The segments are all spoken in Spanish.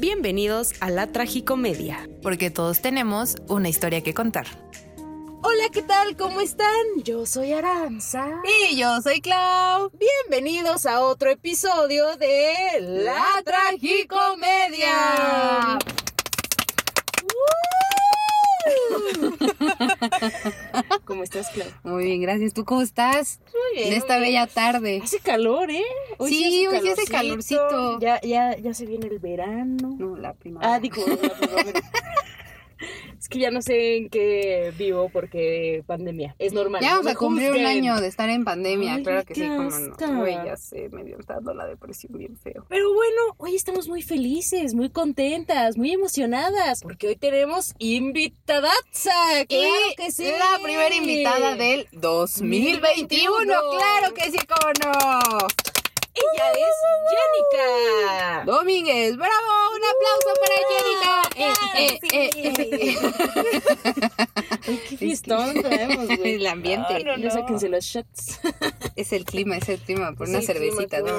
Bienvenidos a la Tragicomedia. Porque todos tenemos una historia que contar. Hola, ¿qué tal? ¿Cómo están? Yo soy Aranza. Y yo soy Clau. Bienvenidos a otro episodio de La Tragicomedia. ¿Cómo estás, Clau? Muy bien, gracias. ¿Tú cómo estás? Muy bien. En esta bella tarde. Hace calor, ¿eh? Sí, hoy sí hace calorcito. Ya, ya, ya se viene el verano. No, la primavera. Ah, digo, la primavera. es que ya no sé en qué vivo porque pandemia. Es normal. ya vamos me a cumplir un año de estar en pandemia. Ay, claro que sí, como no. Güey, ya sé, medio entrando la depresión bien feo. Pero bueno, hoy estamos muy felices, muy contentas, muy emocionadas, porque hoy tenemos invitadaza. Claro y que sí. la primera invitada del 2021. 2021. Claro que sí, cómo no. Ella es Jenica. Domínguez, bravo, un aplauso para. Eh, eh, eh, eh. Ay, qué fiestón traemos, güey. El ambiente. No, no, no. Sáquense los shots. Es el clima, es el clima, por una Sí, cervecita, clima,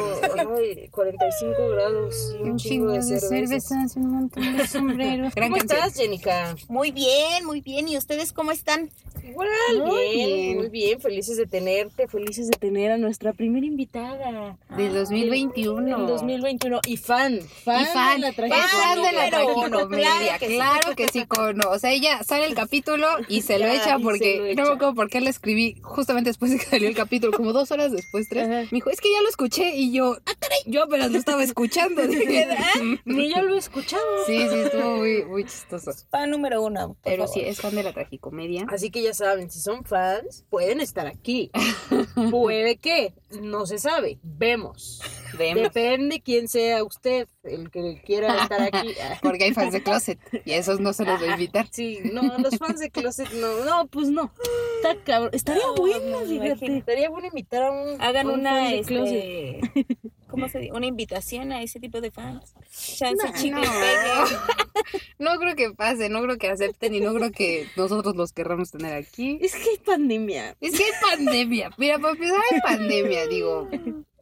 ¿no? ay, 45 grados y un, Un chingo de cervezas. cervezas, un montón de sombreros. ¿Cómo canción. estás, Jenica? Muy bien, muy bien. ¿Y ustedes cómo están? Igual, Muy bien, bien. muy bien. Felices de tenerte, felices de tener a nuestra primera invitada. Del 2021. Del 2021. Y fan, fan, Y fan, de la es tragicomedia. fan de la Número uno, tragicomedia, claro que sí. claro que sí, cómo no. O sea, ella sale el capítulo y se lo echa porque, lo no me acuerdo por qué le escribí justamente después de que salió el capítulo, como dos horas después, tres. Ajá. Me dijo, es que ya lo escuché y yo, ah, caray, yo apenas lo estaba escuchando. Dije, Ni yo lo he escuchado. sí, sí, estuvo muy, muy chistoso. Fan número uno. Pero favor. sí, es fan de la tragicomedia. Así que ya saben, si son fans, pueden estar aquí. Puede que, no se sabe. Vemos. Vemos. Depende quién sea usted, el que quiera estar aquí. Porque hay fans de Closet y a esos no se los voy a invitar. Sí, no, los fans de Closet no, no, pues no. Está cabrón. Estaría No, bueno, no, fíjate. Estaría bueno invitar a un. Hagan un una, fan de Closet. este, ¿cómo se dice? Una invitación a ese tipo de fans. Chance No, chicle no. pegue. No creo que pase, no creo que acepten y no creo que nosotros los querramos tener aquí. Es que hay pandemia. Es que hay pandemia. Mira, para empezar hay pandemia, digo.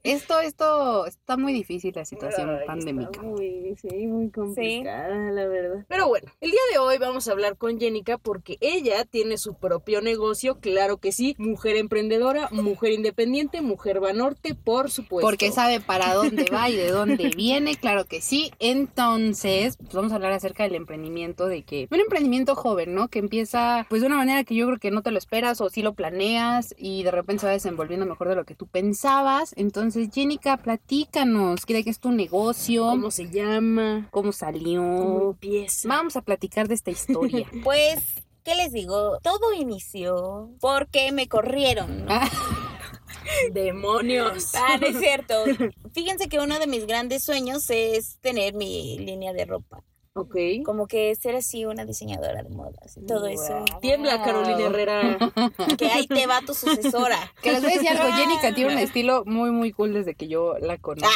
Esto, esto, está muy difícil la situación Ay, pandémica. está Muy, sí, muy complicada, la verdad. Pero bueno, el día de hoy vamos a hablar con Jenica porque ella tiene su propio negocio, claro que sí. Mujer emprendedora, mujer independiente, mujer vanorte, por supuesto. Porque sabe para dónde va y de dónde viene, claro que sí. Entonces, pues vamos a hablar acerca del emprendimiento, de que un emprendimiento joven, ¿no? Que empieza pues de una manera que yo creo que no te lo esperas o sí lo planeas y de repente se va desenvolviendo mejor de lo que tú pensabas. Entonces, Jenica, platícanos, ¿qué es tu negocio? ¿Cómo se llama? ¿Cómo ¿Cómo salió? empieza? Vamos a platicar de esta historia. Pues, ¿qué les digo? Todo inició porque me corrieron. ¿no? Ah, ¡Demonios! Ah, no es cierto. Fíjense que uno de mis grandes sueños es tener mi línea de ropa. Ok. Como que ser así una diseñadora de modas y todo eso. Tiembla, Carolina Herrera. Que ahí te va tu sucesora. que les voy a decir algo, Jenica tiene un estilo muy, muy cool desde que yo la conozco.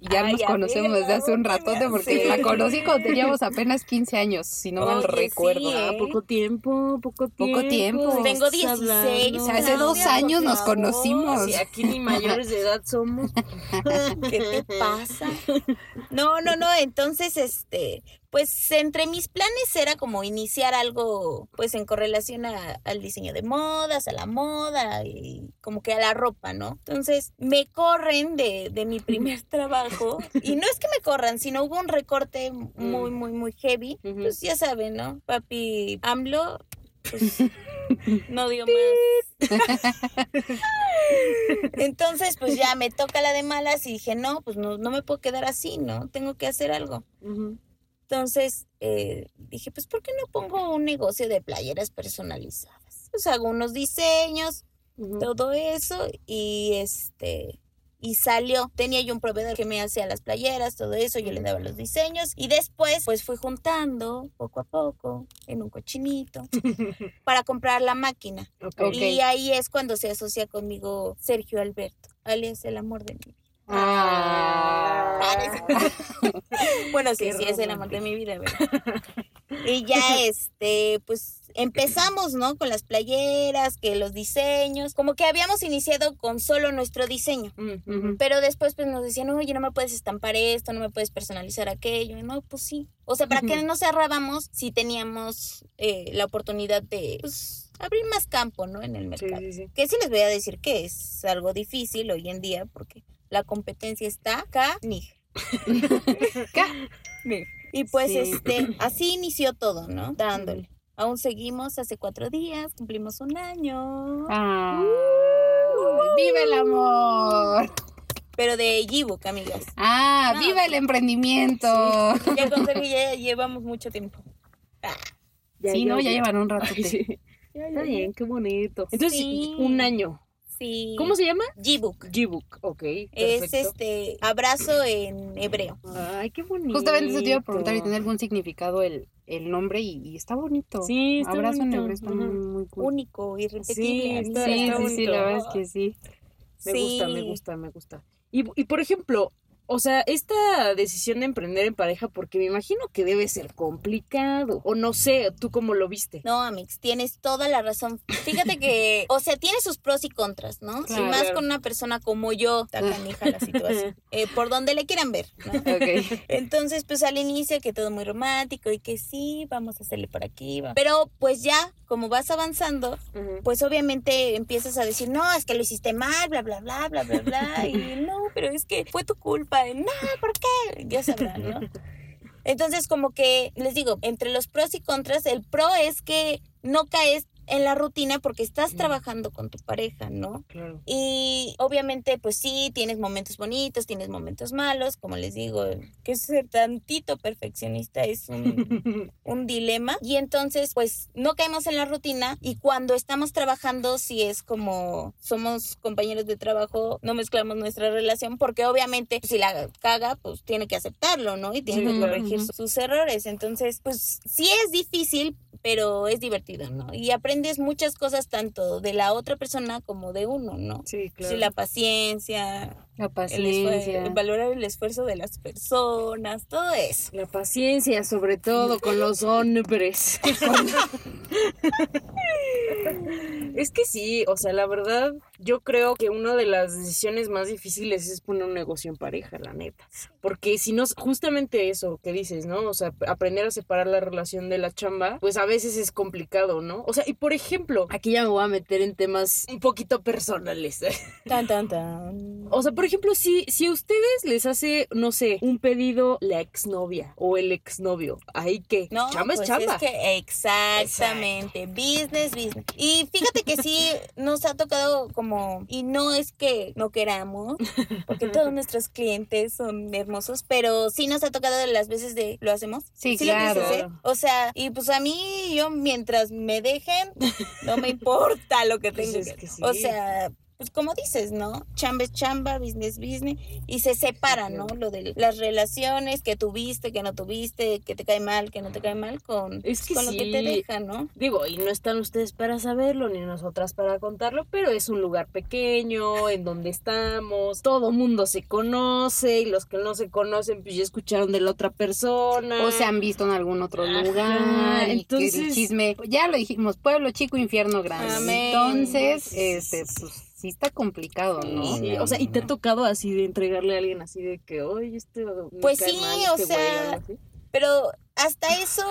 Y ya Ay, nos conocemos desde hace un ¿por qué ratote porque la conocí cuando teníamos apenas 15 años, si no mal Oye, recuerdo. sí, Ah, poco tiempo, poco tiempo. Poco tiempo. Tengo estás 16. hablando. O sea, hace dos Claudia, años nos conocimos. Si aquí ni mayores de edad somos. ¿Qué te pasa? No, no, no. Entonces, este, pues entre mis planes era como iniciar algo, pues en correlación a- al diseño de modas, a la moda y como que a la ropa, ¿no? Entonces me corren de, de mi primer trabajo y no es que me corran, sino hubo un recorte muy, muy, muy heavy. Pues ya saben, ¿no? Papi AMLO, pues no dio más. Entonces, pues ya me toca la de malas y dije, no, pues no, no me puedo quedar así, ¿no? Tengo que hacer algo. Entonces, eh, dije, pues, ¿por qué no pongo un negocio de playeras personalizadas? Pues hago unos diseños, todo eso, y este, y salió. Tenía yo un proveedor que me hacía las playeras, todo eso, yo le daba los diseños, y después, pues fui juntando poco a poco en un cochinito para comprar la máquina. Y ahí es cuando se asocia conmigo Sergio Alberto, alias el amor de mi vida. Ah. bueno, sí, Qué sí, es el amor de mi vida, ¿verdad? Y ya, este, pues empezamos, ¿no? Con las playeras, que los diseños, como que habíamos iniciado con solo nuestro diseño. Pero después pues nos decían, oye, no me puedes estampar esto, no me puedes personalizar aquello. no, pues sí. O sea, ¿para qué nos cerrábamos si teníamos eh, la oportunidad de pues, abrir más campo, ¿no? En el mercado. Que sí les voy a decir que es algo difícil hoy en día porque la competencia está acá, ni. y pues este, así inició todo, ¿no? Dándole. Aún seguimos hace cuatro días, cumplimos un año. Ah, ¡Vive el amor! Pero de ebook, amigas. Ah, viva el emprendimiento. Ya con ya llevamos mucho tiempo. Ah. sí, ¿no? Ya, llevan un rato. Está bien, qué bonito. Entonces, un año. Sí. ¿Cómo se llama? G-Book. G-Book, ok. Es este abrazo en hebreo. Ay, qué bonito. Justamente se te iba a preguntar y tiene algún significado el, el nombre y, está bonito. Sí, está Abrazo en hebreo está muy, cool. Único, irrepetible. Sí, sí, sí, sí, la verdad es que sí. Me gusta, me gusta, me gusta. Y, y por ejemplo, o sea, esta decisión de emprender en pareja, porque me imagino que debe ser complicado. O no sé, ¿tú cómo lo viste? No, Amix, tienes toda la razón. Fíjate que, o sea, tiene sus pros y contras, ¿no? y más con una persona como yo, está canija la situación. Eh, por donde le quieran ver, ¿no? Entonces, pues al inicio que todo muy romántico y que sí, vamos a hacerle por aquí. Pero pues ya, como vas avanzando, pues obviamente empiezas a decir, no, es que lo hiciste mal, bla, bla, bla, bla, bla, bla. y no, pero es que fue tu culpa no, ¿por qué? ¿no? Entonces, como que les digo, entre los pros y contras, el pro es que no caes en la rutina porque estás trabajando con tu pareja, ¿no? Claro. Y obviamente, pues sí, tienes momentos bonitos, tienes momentos malos, como les digo, que ser tantito perfeccionista es un, un dilema. Y entonces, pues no caemos en la rutina y cuando estamos trabajando, si es como somos compañeros de trabajo, no mezclamos nuestra relación porque obviamente pues, si la caga, pues tiene que aceptarlo, ¿no? Y tiene que corregir sus errores. Entonces, pues sí es difícil, pero es divertido, ¿no? Y aprendes muchas cosas tanto de la otra persona como de uno, ¿no? Sí, claro. Sí, la paciencia, la paciencia, el valorar el esfuerzo de las personas, todo eso. La paciencia, sobre todo con los hombres. es que sí, o sea, la verdad, yo creo que una de las decisiones más difíciles es poner un negocio en pareja, la neta. Porque si no, justamente eso que dices, ¿no? O sea, aprender a separar la relación de la chamba, pues a veces es complicado, ¿no? O sea, y por ejemplo, aquí ya me voy a meter en temas un poquito personales. Tan, tan, tan. O sea, por ejemplo, si, si a ustedes les hace, no sé, un pedido la exnovia o el exnovio, ahí que no, chamba es pues chamba. Es que exactamente, business, business. Y fíjate que sí nos ha tocado como, y no es que no queramos, porque todos nuestros clientes son hermosos, pero sí nos ha tocado de las veces de, ¿lo hacemos? Sí, claro. O sea, y pues a mí, yo mientras me dejen, no me importa lo que pues tengo que, O sea, pues como dices, ¿no? Chamba es chamba, business business, y se separa, ¿no? Lo de las relaciones que tuviste, que no tuviste, que te cae mal, que no te cae mal, con, es con lo que te deja, ¿no? Digo, y no están ustedes para saberlo, ni nosotras para contarlo, pero es un lugar pequeño, en donde estamos, todo mundo se conoce, y los que no se conocen, pues ya escucharon de la otra persona. O se han visto en algún otro lugar, entonces... el chisme, ya lo dijimos, pueblo chico, infierno grande. Entonces, este, pues sí está complicado, ¿no? Sí, o sea, y te ha tocado así de entregarle a alguien así de que, oye, este. pues sí, o este sea. pero hasta eso,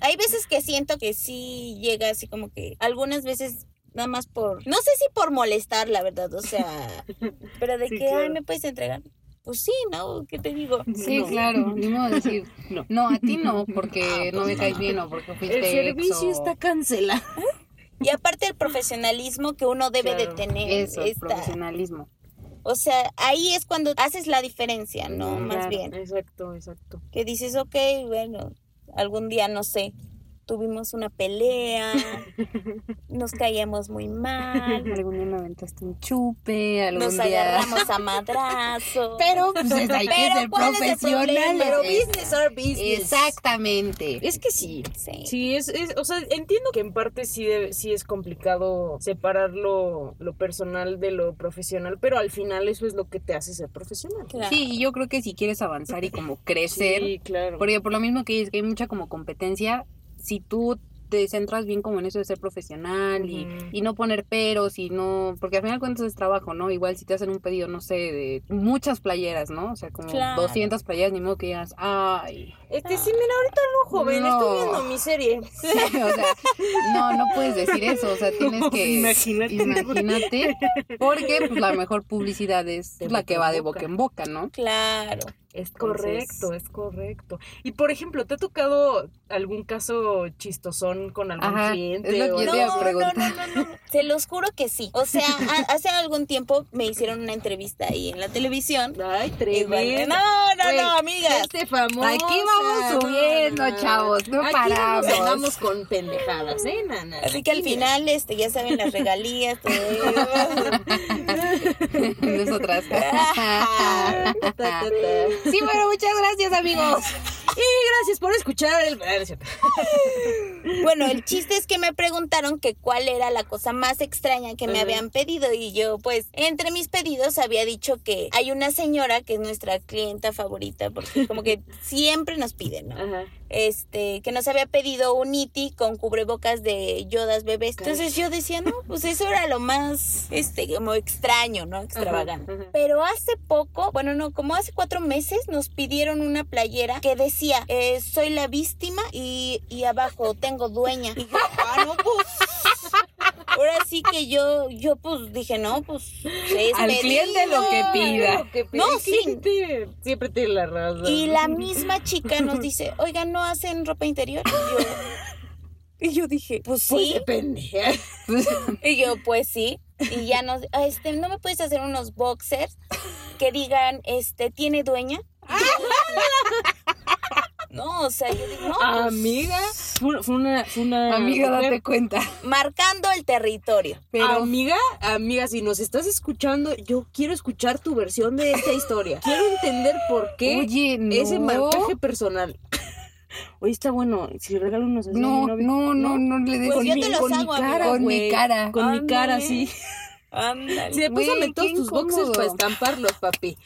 hay veces que siento que sí llega así como que algunas veces nada más por, no sé si por molestar, la verdad, o sea, pero de que, ay, me puedes entregar. Pues sí, ¿no? ¿Qué te digo? Sí, claro, ni modo de decir, no. no, a ti no, porque no me caes bien o porque fuiste El servicio está cancelado. Y aparte el profesionalismo que uno debe de tener. Eso, el profesionalismo. O sea, ahí es cuando haces la diferencia, ¿no? Más bien. Exacto, exacto. Que dices, ok, bueno, algún día, no sé, tuvimos una pelea, nos caíamos muy mal. Algún día me aventaste un chupe, algún nos agarramos a madrazo. Pero pues hay que ser profesional. pero business or business. Exactamente. Es que sí. Sí, es, es, o sea, entiendo que en parte sí, sí es complicado separar lo, personal de lo profesional, pero al final eso es lo que te hace ser profesional. Sí, y yo creo que si quieres avanzar y como crecer, sí, claro. porque por lo mismo que es que hay mucha como competencia, si tú te centras bien como en eso de ser profesional y, y, no poner peros y no, porque al final cuentas es trabajo, ¿no? Igual si te hacen un pedido, no sé, de muchas playeras, ¿no? O sea, como 200 playeras, ni modo que digas, ay. Este, sí, mira, ahorita no, joven, estoy viendo mi serie. o sea, no, no puedes decir eso, o sea, tienes que... Imagínate. Imagínate, porque pues, la mejor publicidad es la que va de boca en boca, ¿no? Claro. Es correcto, es correcto. Y por ejemplo, ¿te ha tocado algún caso chistosón con algún cliente? Es lo que no, no, no, no, Se los juro que sí. O sea, hace algún tiempo me hicieron una entrevista ahí en la televisión. Ay, tremendo. No, no, no, amigas. Este famoso. Aquí vamos subiendo, chavos. No Aquí paramos. Vamos con pendejadas, ¿eh? Nana, Así que al final, este, ya saben las regalías, todo Nosotras. Sí, bueno, muchas gracias, amigos. Y gracias por escuchar el... Bueno, el chiste es que me preguntaron que cuál era la cosa más extraña que me habían pedido y yo pues entre mis pedidos había dicho que hay una señora que es nuestra clienta favorita porque como que siempre nos piden, ¿no? Este, que nos había pedido un iti con cubrebocas de yodas bebés. Entonces yo decía, no, pues eso era lo más, este, como extraño, ¿no? Extravagante. Pero hace poco, bueno, no, como hace cuatro meses nos pidieron una playera que decía, eh, soy la víctima y, y abajo tengo dueña. Y yo, ah, no, pues. Ahora sí que yo, yo pues dije, no, pues es Al cliente lo que pida. No, sí. Siempre tiene la razón. Y la misma chica nos dice, oiga, ¿no hacen ropa interior? Y yo, y yo dije, pues, pues sí. depende. y yo, pues sí. Y ya nos, este, ¿no me puedes hacer unos boxers que digan, este, tiene dueña? No, o sea, yo digo, no. Pues, amiga, fue, una, fue una. Amiga, date cuenta. Marcando el territorio. Pero, amiga, amiga, si nos estás escuchando, yo quiero escuchar tu versión de esta historia. quiero entender por qué Oye, no. ese marcaje personal. Oye, está bueno, si regalo unos así no, no, no, no, no, le des pues yo te los con hago, mi cara, con mi cara. Con mi cara, sí. Ándale. Sí, después Güey, todos tus boxes para estamparlos, papi.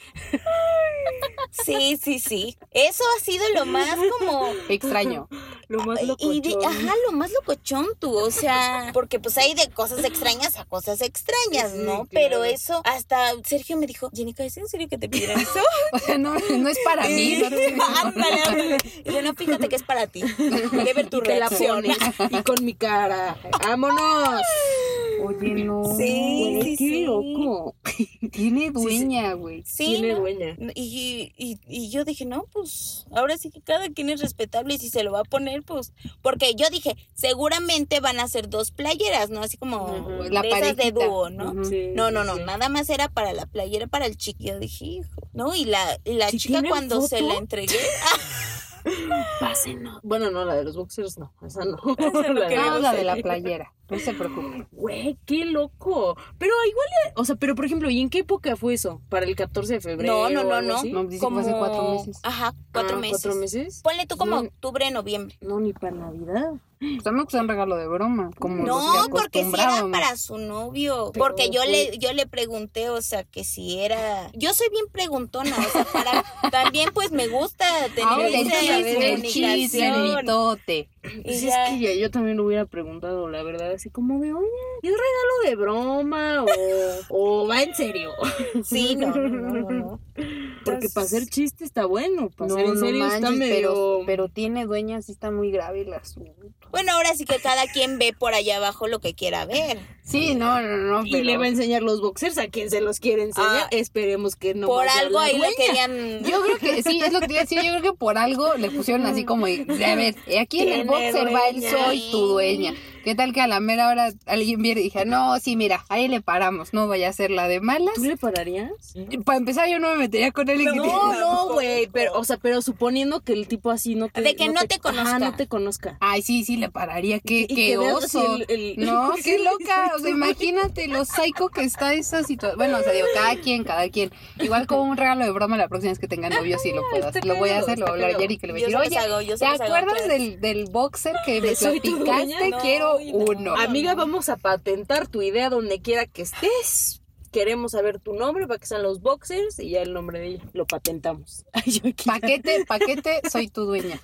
Sí, sí, sí. Eso ha sido lo más como Extraño. Lo más y de, locochón. ajá, lo más locochón tú, o sea, porque pues hay de cosas extrañas a cosas extrañas, Sí, ¿no? claro. Pero eso, hasta Sergio me dijo, Jenica, ¿es en serio que te pidieron eso? O sea, no, no es para mí. No, ándale, ándale. Y yo, no, fíjate que es para ti. Quería ver tu Y te la reacción. pones y con mi cara. ¡Vámonos! Oye, no. Sí, Güey, sí, qué sí. loco. Tiene dueña, güey. Sí, Tiene ¿no? dueña. Y, y, y yo dije, no, pues ahora sí que cada quien es respetable y si se lo va a poner, pues. Porque yo dije, seguramente van a ser dos playeras, ¿no? Así como Ujú. La de esas de dúo, ¿no? Sí, No, no, no, sí. nada más era para la playera, para el chico. Yo dije, hijo. No, y la, y la ¿Sí chica cuando se la entregué. Pásenos. Bueno, no, la de los boxers no. Esa no. Esa no La de-. No, la de la playera. No se preocupe. Güey, qué loco. Pero igual, o sea, pero por ejemplo, ¿y en qué época fue eso? ¿Para el 14 de febrero? No, no, no, no. dice fue hace cuatro meses. Ajá, cuatro Ah, meses. ¿Cuatro meses? Ponle tú como No. octubre, noviembre. No, ni para Navidad. Pues a mí me gusta un regalo de broma. Como No, que porque si era para su novio. Pero porque yo le, yo le pregunté, o sea, que si era. Yo soy bien preguntona, o sea, para. también pues me gusta tener el esa chisme, el mitote. Y Pues es que ya yo también lo hubiera preguntado, la verdad, así como de, oye, ¿es regalo de broma o, o va en serio? Sí, no, no, no, no, no. Porque para hacer chiste está bueno, para No, ser en no serio está manches, medio... pero, pero tiene dueña, sí está muy grave el asunto. Bueno, ahora sí que cada quien ve por allá abajo lo que quiera ver. Sí, no, no, no, Y pero... le va a enseñar los boxers a quien se los quiere enseñar. Ah. Esperemos que no por vaya algo la ahí lo dueña. querían. Yo creo que sí, es lo que te iba a decir. Yo creo que por algo le pusieron así como, a ver, aquí en el boxer va el dueña. soy tu dueña. ¿Qué tal que a la mera hora alguien viene y dije, no, sí, mira, ahí le paramos, no vaya a ser la de malas? ¿Tú le pararías? Para empezar, yo no me metería con él. y que- No, no, güey, pero, o sea, pero suponiendo que el tipo así no te... De que no te conozca. Ajá, no te conozca. Ay, sí, sí, le pararía. Qué, Y qué oso. el- el- No, qué loca. O sea, imagínate lo psycho que está esa situación. Bueno, o sea, digo, cada quien, cada quien. Igual como un regalo de broma la próxima vez que tenga novio, sí lo puedo hacer. Lo voy a hacer, lo voy a hablar a Jerry que le voy a decir, oye, hago, yo se ¿te acuerdas pues. del, del boxer que me ¿De soy tu platicaste? No, Quiero no. Uno. Amiga, vamos a patentar tu idea donde quiera que estés. Queremos saber tu nombre para que sean los boxers y ya el nombre de ella. Lo patentamos. Paquete, paquete, soy tu dueña.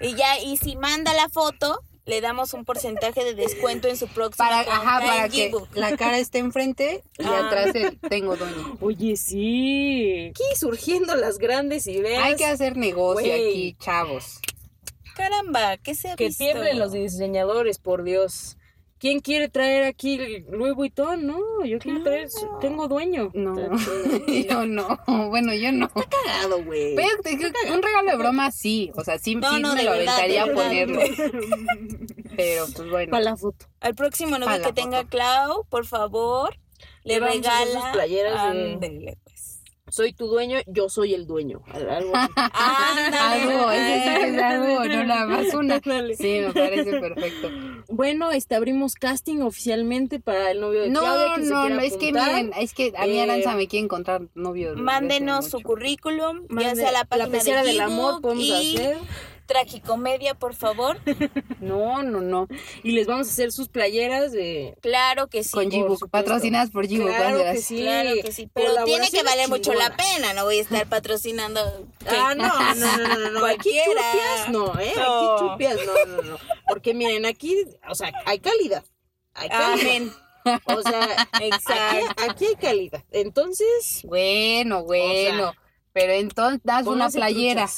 Y ya, y si manda la foto, le damos un porcentaje de descuento en su próximo para, ajá, para que la cara esté enfrente y ah. atrás el tengo dueño. Oye, sí. Aquí surgiendo las grandes ideas. Hay que hacer negocio aquí, chavos. Caramba, ¿qué se ha que tiemblen los diseñadores, por Dios. ¿Quién quiere traer aquí Louis Vuitton? No, yo quiero traer, tengo dueño. No, yo no. Bueno, yo no. Está cagado, güey. un regalo de broma sí, o sea, sí, sí me lo aventaría ponerlo. Pero pues bueno. Para la foto. Al próximo novio que tenga Clau, por favor, le, regala sus playeras de soy tu dueño, yo soy el dueño. Algo, algo, es algo, no nada más una. Sí, me parece perfecto. Bueno, este, abrimos casting oficialmente para el novio de no, Claudia. no, no, es que miren, es que a mí Aranza eh, me quiere encontrar novio. Mándenos su currículum, ya sea la página la pecera del amor, podemos hacer tragicomedia, por favor. No, no, no. Y les vamos a hacer sus playeras de... Claro que sí. Con G-Book, patrocinadas por G-Book. Claro que sí. Claro que sí. Pero tiene que valer mucho la pena, no voy a estar patrocinando... Ah, no, no, no, no, no. Aquí chupias, no, ¿eh? Aquí chupias, no, no, no. Porque miren, aquí, o sea, hay calidad. Hay calidad. O sea, Exacto. Aquí, hay calidad. Entonces... Bueno, bueno. pero entonces das una playera.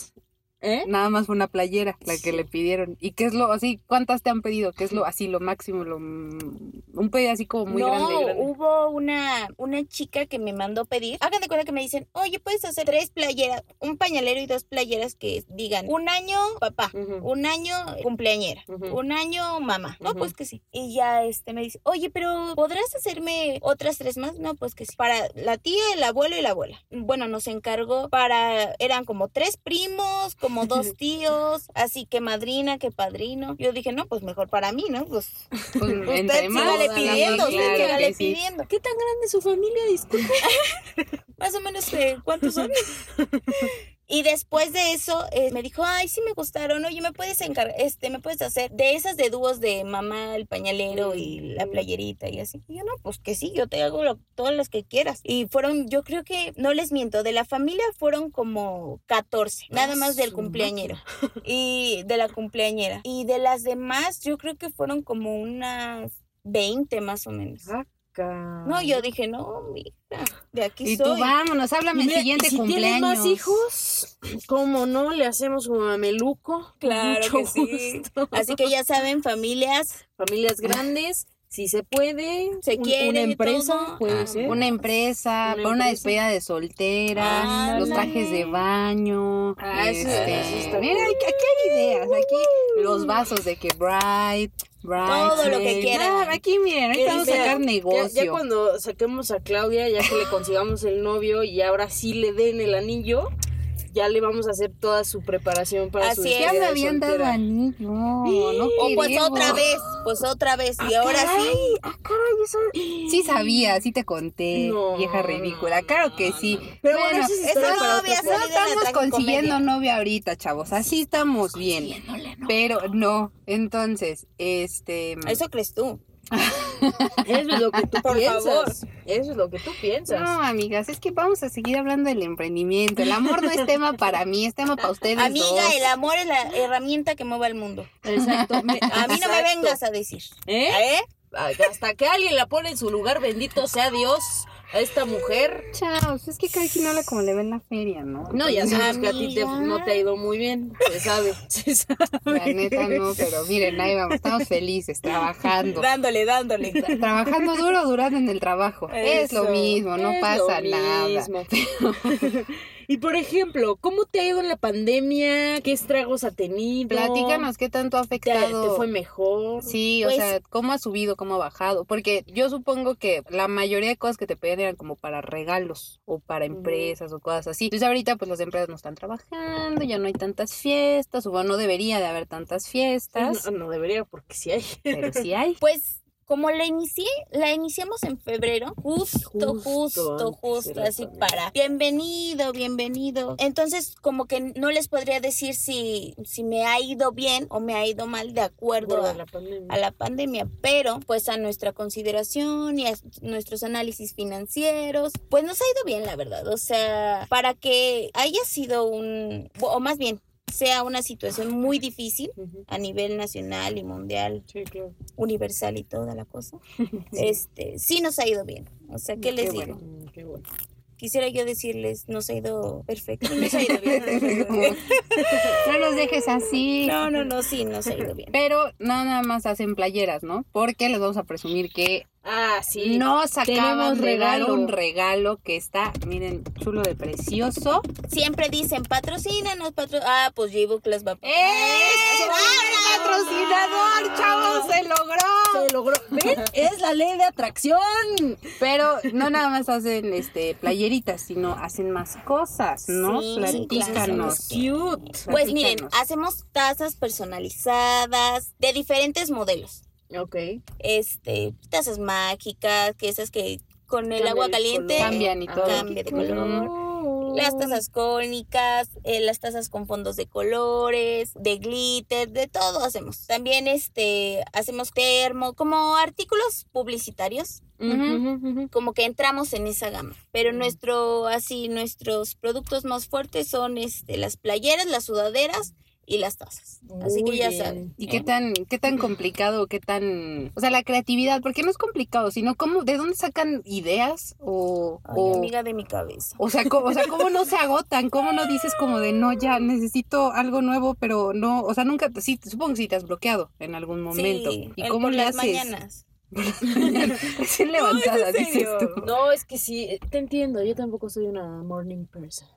¿Eh? Nada más fue una playera la que le pidieron. ¿Y qué es lo así? ¿Cuántas te han pedido? ¿Qué es lo así, lo máximo? Lo, un pedido así como muy grande, No, hubo una, una chica que me mandó pedir. Hagan de cuenta que me dicen, oye, puedes hacer tres playeras, un pañalero y dos playeras que digan un año papá, un año cumpleañera, un año mamá. No, pues que sí. Y ya este me dice, oye, pero ¿podrás hacerme otras tres más? No, pues que sí. Para la tía, el abuelo y la abuela. Bueno, nos encargó para, eran como tres primos, como dos tíos, así que madrina, que padrino. Yo dije, no, pues mejor para mí, ¿no? Pues, pues usted sígale pidiendo, usted sígale pidiendo. ¿Qué tan grande es su familia? Disculpe. Más o menos, eh, ¿cuántos son? Y después de eso eh, me dijo, ay, sí me gustaron, oye, me puedes encargar, este, me puedes hacer de esas de dúos de mamá, el pañalero y la mm. playerita y así. Y yo, no, pues que sí, yo te hago todas las que quieras. Y fueron, yo creo que, no les miento, de la familia fueron como 14, nada más del cumpleañero y de la cumpleañera. Y de las demás, yo creo que fueron como unas 20 más o menos. No, yo dije, no, mira, de aquí y soy. tú vámonos, háblame el siguiente si cumpleaños. más hijos, ¿cómo no? Le hacemos un mameluco. Claro que sí. Así que ya saben, familias. Familias grandes. Si se puede, se quiere. Una empresa, puede ah, ser. Una empresa, una, una despedida de soltera, los trajes de baño. Ah, este, mira, aquí hay ideas. Aquí los vasos de que Bright, todo lo que quieran. aquí miren, ahorita vamos a sacar negocio. Ya, cuando saquemos a Claudia, ya que le consigamos el novio y ahora sí le den el anillo, ya le vamos a hacer toda su preparación para Así su es. Ya me habían dado anillo. No, o pues otra vez, pues otra vez. y ah, ahora sí. Ah, caray, eso... Sí sabía, sí te conté, vieja ridícula. Claro que sí. Pero bueno, eso novia, no estamos consiguiendo novia ahorita, chavos. Así estamos bien. Pero no, entonces, este. Eso crees tú. Eso es lo que tú piensas. Eso es lo que tú piensas. No, amigas, es que vamos a seguir hablando del emprendimiento. El amor no es tema para mí, es tema para ustedes. Amiga, el amor es la herramienta que mueve el mundo. Exacto. a mí no me vengas a decir. ¿Eh? ¿Eh? Hasta que alguien la pone en su lugar, bendito sea Dios a esta mujer. Chao, es que cada quien habla como le ve en la feria, ¿no? No, ya sabes que a ti no te ha ido muy bien, se sabe, se sabe. La neta no, pero miren, ahí vamos, estamos felices, trabajando. Dándole, dándole. Trabajando duro, durando en el trabajo. es lo mismo, no pasa nada. Y por ejemplo, ¿cómo te ha ido en la pandemia? ¿Qué estragos ha tenido? Platícanos qué tanto ha afectado. ¿Te, fue mejor? Sí, o pues sea, ¿cómo ha subido, cómo ha bajado? Porque yo supongo que la mayoría de cosas que te pedían eran como para regalos o para empresas o cosas así. Entonces ahorita pues las empresas no están trabajando, ya no hay tantas fiestas, o bueno, no debería de haber tantas fiestas. No, no debería porque sí hay. Pero sí hay. Pues como la inicié, la iniciamos en febrero, justo, justo, justo, así para bienvenido, bienvenido. Entonces, como que no les podría decir si, si me ha ido bien o me ha ido mal de acuerdo a, la pandemia, pero pues a nuestra consideración y a nuestros análisis financieros, pues nos ha ido bien, la verdad. O sea, para que haya sido un, o más bien, sea una situación muy difícil a nivel nacional y mundial, universal y toda la cosa, este, sí nos ha ido bien. O sea, ¿qué les digo? Qué bueno quisiera yo decirles, nos ha ido perfecto, nos ha ido bien. no los dejes así. No, no, no, sí, nos ha ido bien. Pero no nada más hacen playeras, ¿no? Porque les vamos a presumir que Ah, sí. Nos acaban regalo. un regalo que está, miren, chulo de precioso. Siempre dicen, patrocínanos, patro Ah, pues G-Book les va a... ¡Eh! patrocinador, chavos! ¡Se logró! Se logró. ¿Ven? es la ley de atracción. Pero no nada más hacen este playeritas, sino hacen más cosas, ¿no? Sí, Platícanos. Cute. Pues miren, hacemos tazas personalizadas de diferentes modelos. Ok. Este, tazas mágicas, que esas que con el agua caliente cambian y todo. Cambia de color. Oh. Las tazas cónicas, eh, las tazas con fondos de colores, de glitter, de todo hacemos. También este hacemos termo, como artículos publicitarios. Como que entramos en esa gama. Pero nuestro, así, nuestros productos más fuertes son este, las playeras, las sudaderas y las tazas. Así que ya saben. ¿Y qué tan, qué tan complicado, qué tan, o sea, la creatividad, porque no es complicado, sino cómo, de dónde sacan ideas o, Ay, amiga de mi cabeza. O sea, cómo, o sea, cómo no se agotan, cómo no dices como de no, ya necesito algo nuevo, pero no, o sea, nunca, sí, supongo que sí te has bloqueado en algún momento. Sí, ¿Y cómo le las haces? mañanas. Recién levantada, no, dices tú. No, es que sí, te entiendo, yo tampoco soy una morning person.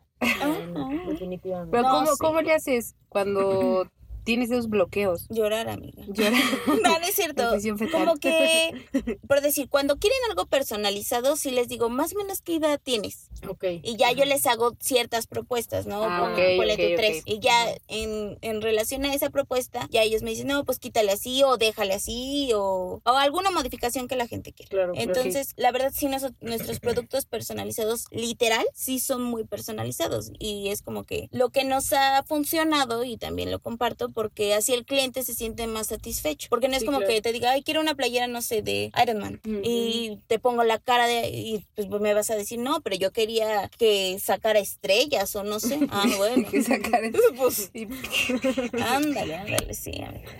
Definitivamente. Pero ¿cómo, ¿cómo le haces cuando tienes esos bloqueos. Llorar, amiga. Llorar. no, es cierto. Como que, por decir, cuando quieren algo personalizado, sí les digo, más o menos qué edad tienes. Ok. Y ya yo les hago ciertas propuestas, ¿no? Ah, okay, okay, tres. Y ya en, en, relación a esa propuesta, ya ellos me dicen, no, pues quítale así o déjale así o, o alguna modificación que la gente quiera. Claro, Entonces, la verdad, sí, nuestros productos personalizados, literal, sí son muy personalizados. Y es como que lo que nos ha funcionado, y también lo comparto, porque así el cliente se siente más satisfecho. Porque no es como que te diga, ay, quiero una playera, no sé, de Iron Man. Y te pongo la cara de, y pues me vas a decir, no, pero yo quería que sacara estrellas o no sé. Ah, bueno. que sacara pues, ándale, ándale, sí.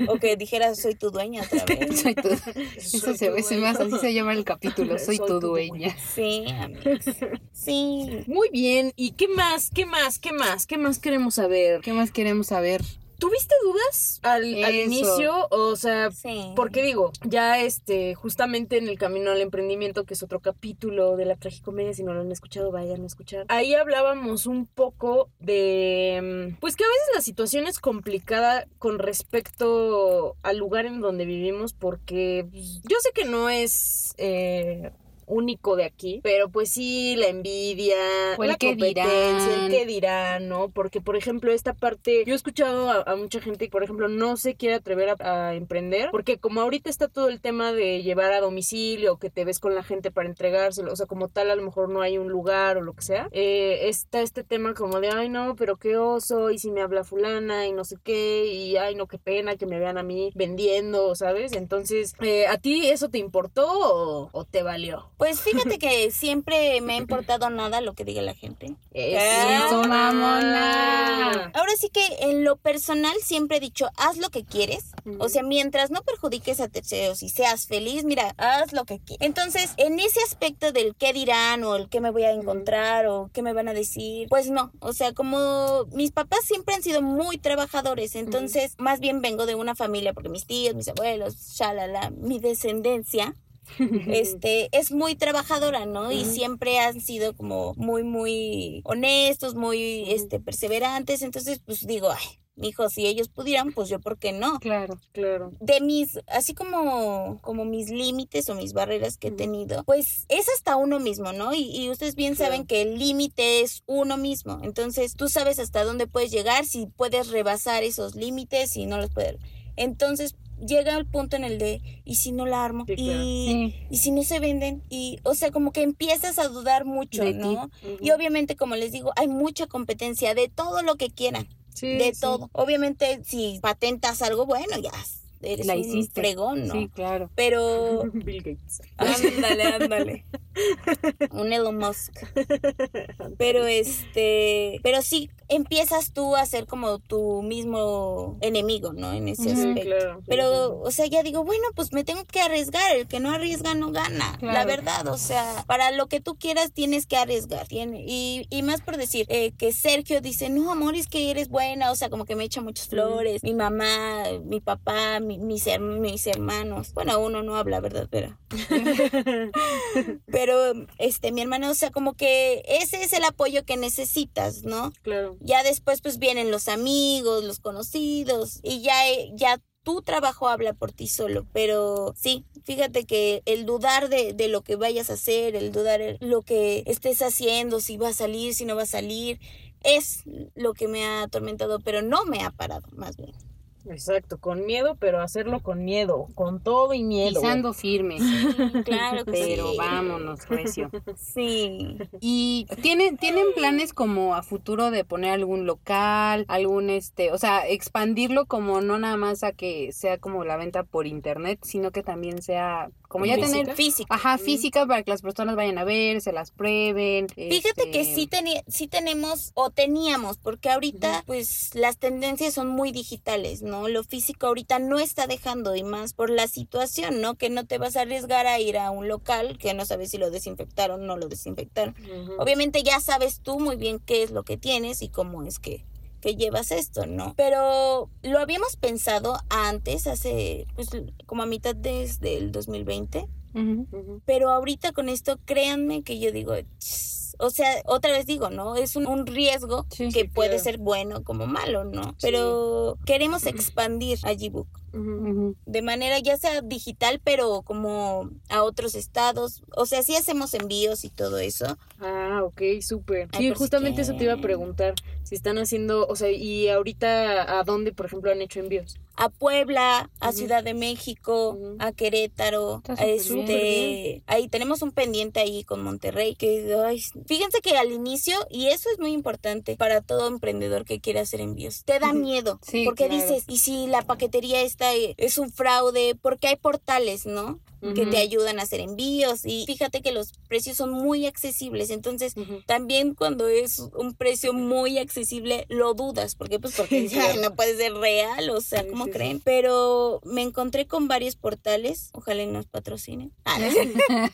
O que dijera, soy tu dueña otra vez. soy tu, Eso se, ve más, así se llama el capítulo, soy, tu, dueña. Sí, amigos. Sí. Muy bien. ¿Y qué más? ¿Qué más? ¿Qué más? ¿Qué más queremos saber? ¿Qué más queremos saber? ¿Tuviste dudas al, inicio? O sea, porque digo, ya este, justamente en el camino al emprendimiento, que es otro capítulo de la tragicomedia, si no lo han escuchado, vayan a escuchar. Ahí hablábamos un poco de, mm, pues que a veces la situación es complicada con respecto al lugar en donde vivimos, porque pues, yo sé que no es eh, único de aquí, pero pues sí, la envidia, la competencia, el qué dirán, ¿no? Porque, por ejemplo, esta parte, yo he escuchado a, mucha gente que, por ejemplo, no se quiere atrever a, emprender, porque como ahorita está todo el tema de llevar a domicilio, que te ves con la gente para entregárselo, o sea, como tal, a lo mejor no hay un lugar o lo que sea, eh, está este tema como de, ay, no, pero qué oso, y si me habla fulana, y no sé qué, y ay, no, qué pena que me vean a mí vendiendo, ¿sabes? Entonces, eh, ¿a ti eso te importó o te valió? Pues fíjate que siempre me ha importado nada lo que diga la gente. Eso, mamona. Ahora sí que en lo personal siempre he dicho, haz lo que quieres. O sea, mientras no perjudiques a terceros y seas feliz, mira, haz lo que quieres. Entonces, en ese aspecto del qué dirán o el qué me voy a encontrar o qué me van a decir, pues no. O sea, como mis papás siempre han sido muy trabajadores, entonces más bien vengo de una familia, porque mis tíos, mis abuelos, shalala, mi descendencia este, es muy trabajadora, ¿no? Y siempre han sido como muy, muy honestos, muy, este, perseverantes. Entonces, pues digo, ay, hijo, si ellos pudieran, pues yo, ¿por qué no? Claro, claro. De mis, así como, como mis límites o mis barreras que he tenido, pues es hasta uno mismo, ¿no? Y, ustedes bien saben que el límite es uno mismo. Entonces, tú sabes hasta dónde puedes llegar, si puedes rebasar esos límites, y no los puedes. Entonces, llega al punto en el de, ¿y si no la armo? y, y si no se venden? Y, o sea, como que empiezas a dudar mucho, ¿no? Y obviamente, como les digo, hay mucha competencia de todo lo que quieran. de todo. Obviamente, si patentas algo, bueno, ya eres la un fregón, ¿no? Sí, claro. Pero... Bill Gates. Ándale, ándale. un Elon Musk. Pero este, pero sí empiezas tú a ser como tu mismo enemigo, ¿no? En ese aspecto. Pero, o sea, ya digo, bueno, pues me tengo que arriesgar. El que no arriesga no gana. La verdad, o sea, para lo que tú quieras tienes que arriesgar. Tiene, y, y más por decir eh, que Sergio dice, no, amor, es que eres buena. O sea, como que me echa muchas flores. Mi mamá, mi papá, mis, mis hermanos. Bueno, uno no habla, ¿verdad? Pero. pero, este, mi hermano, o sea, como que ese es el apoyo que necesitas, ¿no? Claro. Ya después pues vienen los amigos, los conocidos y ya, eh, ya tu trabajo habla por ti solo, pero sí, fíjate que el dudar de, de, lo que vayas a hacer, el dudar lo que estés haciendo, si va a salir, si no va a salir, es lo que me ha atormentado, pero no me ha parado, más bien. Exacto, con miedo, pero hacerlo con miedo, con todo y miedo. Pisando firme. claro que Pero vámonos, recio. Sí. Y tienen, tienen planes como a futuro de poner algún local, algún este, o sea, expandirlo como no nada más a que sea como la venta por internet, sino que también sea como ya tener física. Ajá, física para que las personas vayan a ver, se las prueben. Fíjate que este sí, sí tenemos o teníamos, porque ahorita pues las tendencias son muy digitales, ¿no? Lo físico ahorita no está dejando y más por la situación, ¿no? Que no te vas a arriesgar a ir a un local que no sabes si lo desinfectaron o no lo desinfectaron. Obviamente ya sabes tú muy bien qué es lo que tienes y cómo es que que llevas esto, ¿no? Pero lo habíamos pensado antes, hace pues como a mitad desde el 2020. Pero ahorita con esto, créanme que yo digo, o sea, otra vez digo, ¿no? Es un, riesgo que puede ser bueno como malo, ¿no? Pero queremos expandir a Gbook. De manera ya sea digital, pero como a otros estados. O sea, sí hacemos envíos y todo eso. Ah, ok, súper. Sí, justamente eso te iba a preguntar. Si están haciendo, o sea, y ahorita, ¿a dónde, por ejemplo, han hecho envíos? A Puebla, a Ciudad de México, a Querétaro. A este, ahí tenemos un pendiente ahí con Monterrey. Que, ay, fíjense que al inicio, y eso es muy importante para todo emprendedor que quiere hacer envíos, te da miedo. porque dices, ¿y si la paquetería está es un fraude, porque hay portales, ¿no? que te ayudan a hacer envíos y fíjate que los precios son muy accesibles entonces también cuando es un precio muy accesible lo dudas porque pues porque ya no puede ser real o sea ¿cómo creen? pero me encontré con varios portales ojalá nos patrocinen. Ah,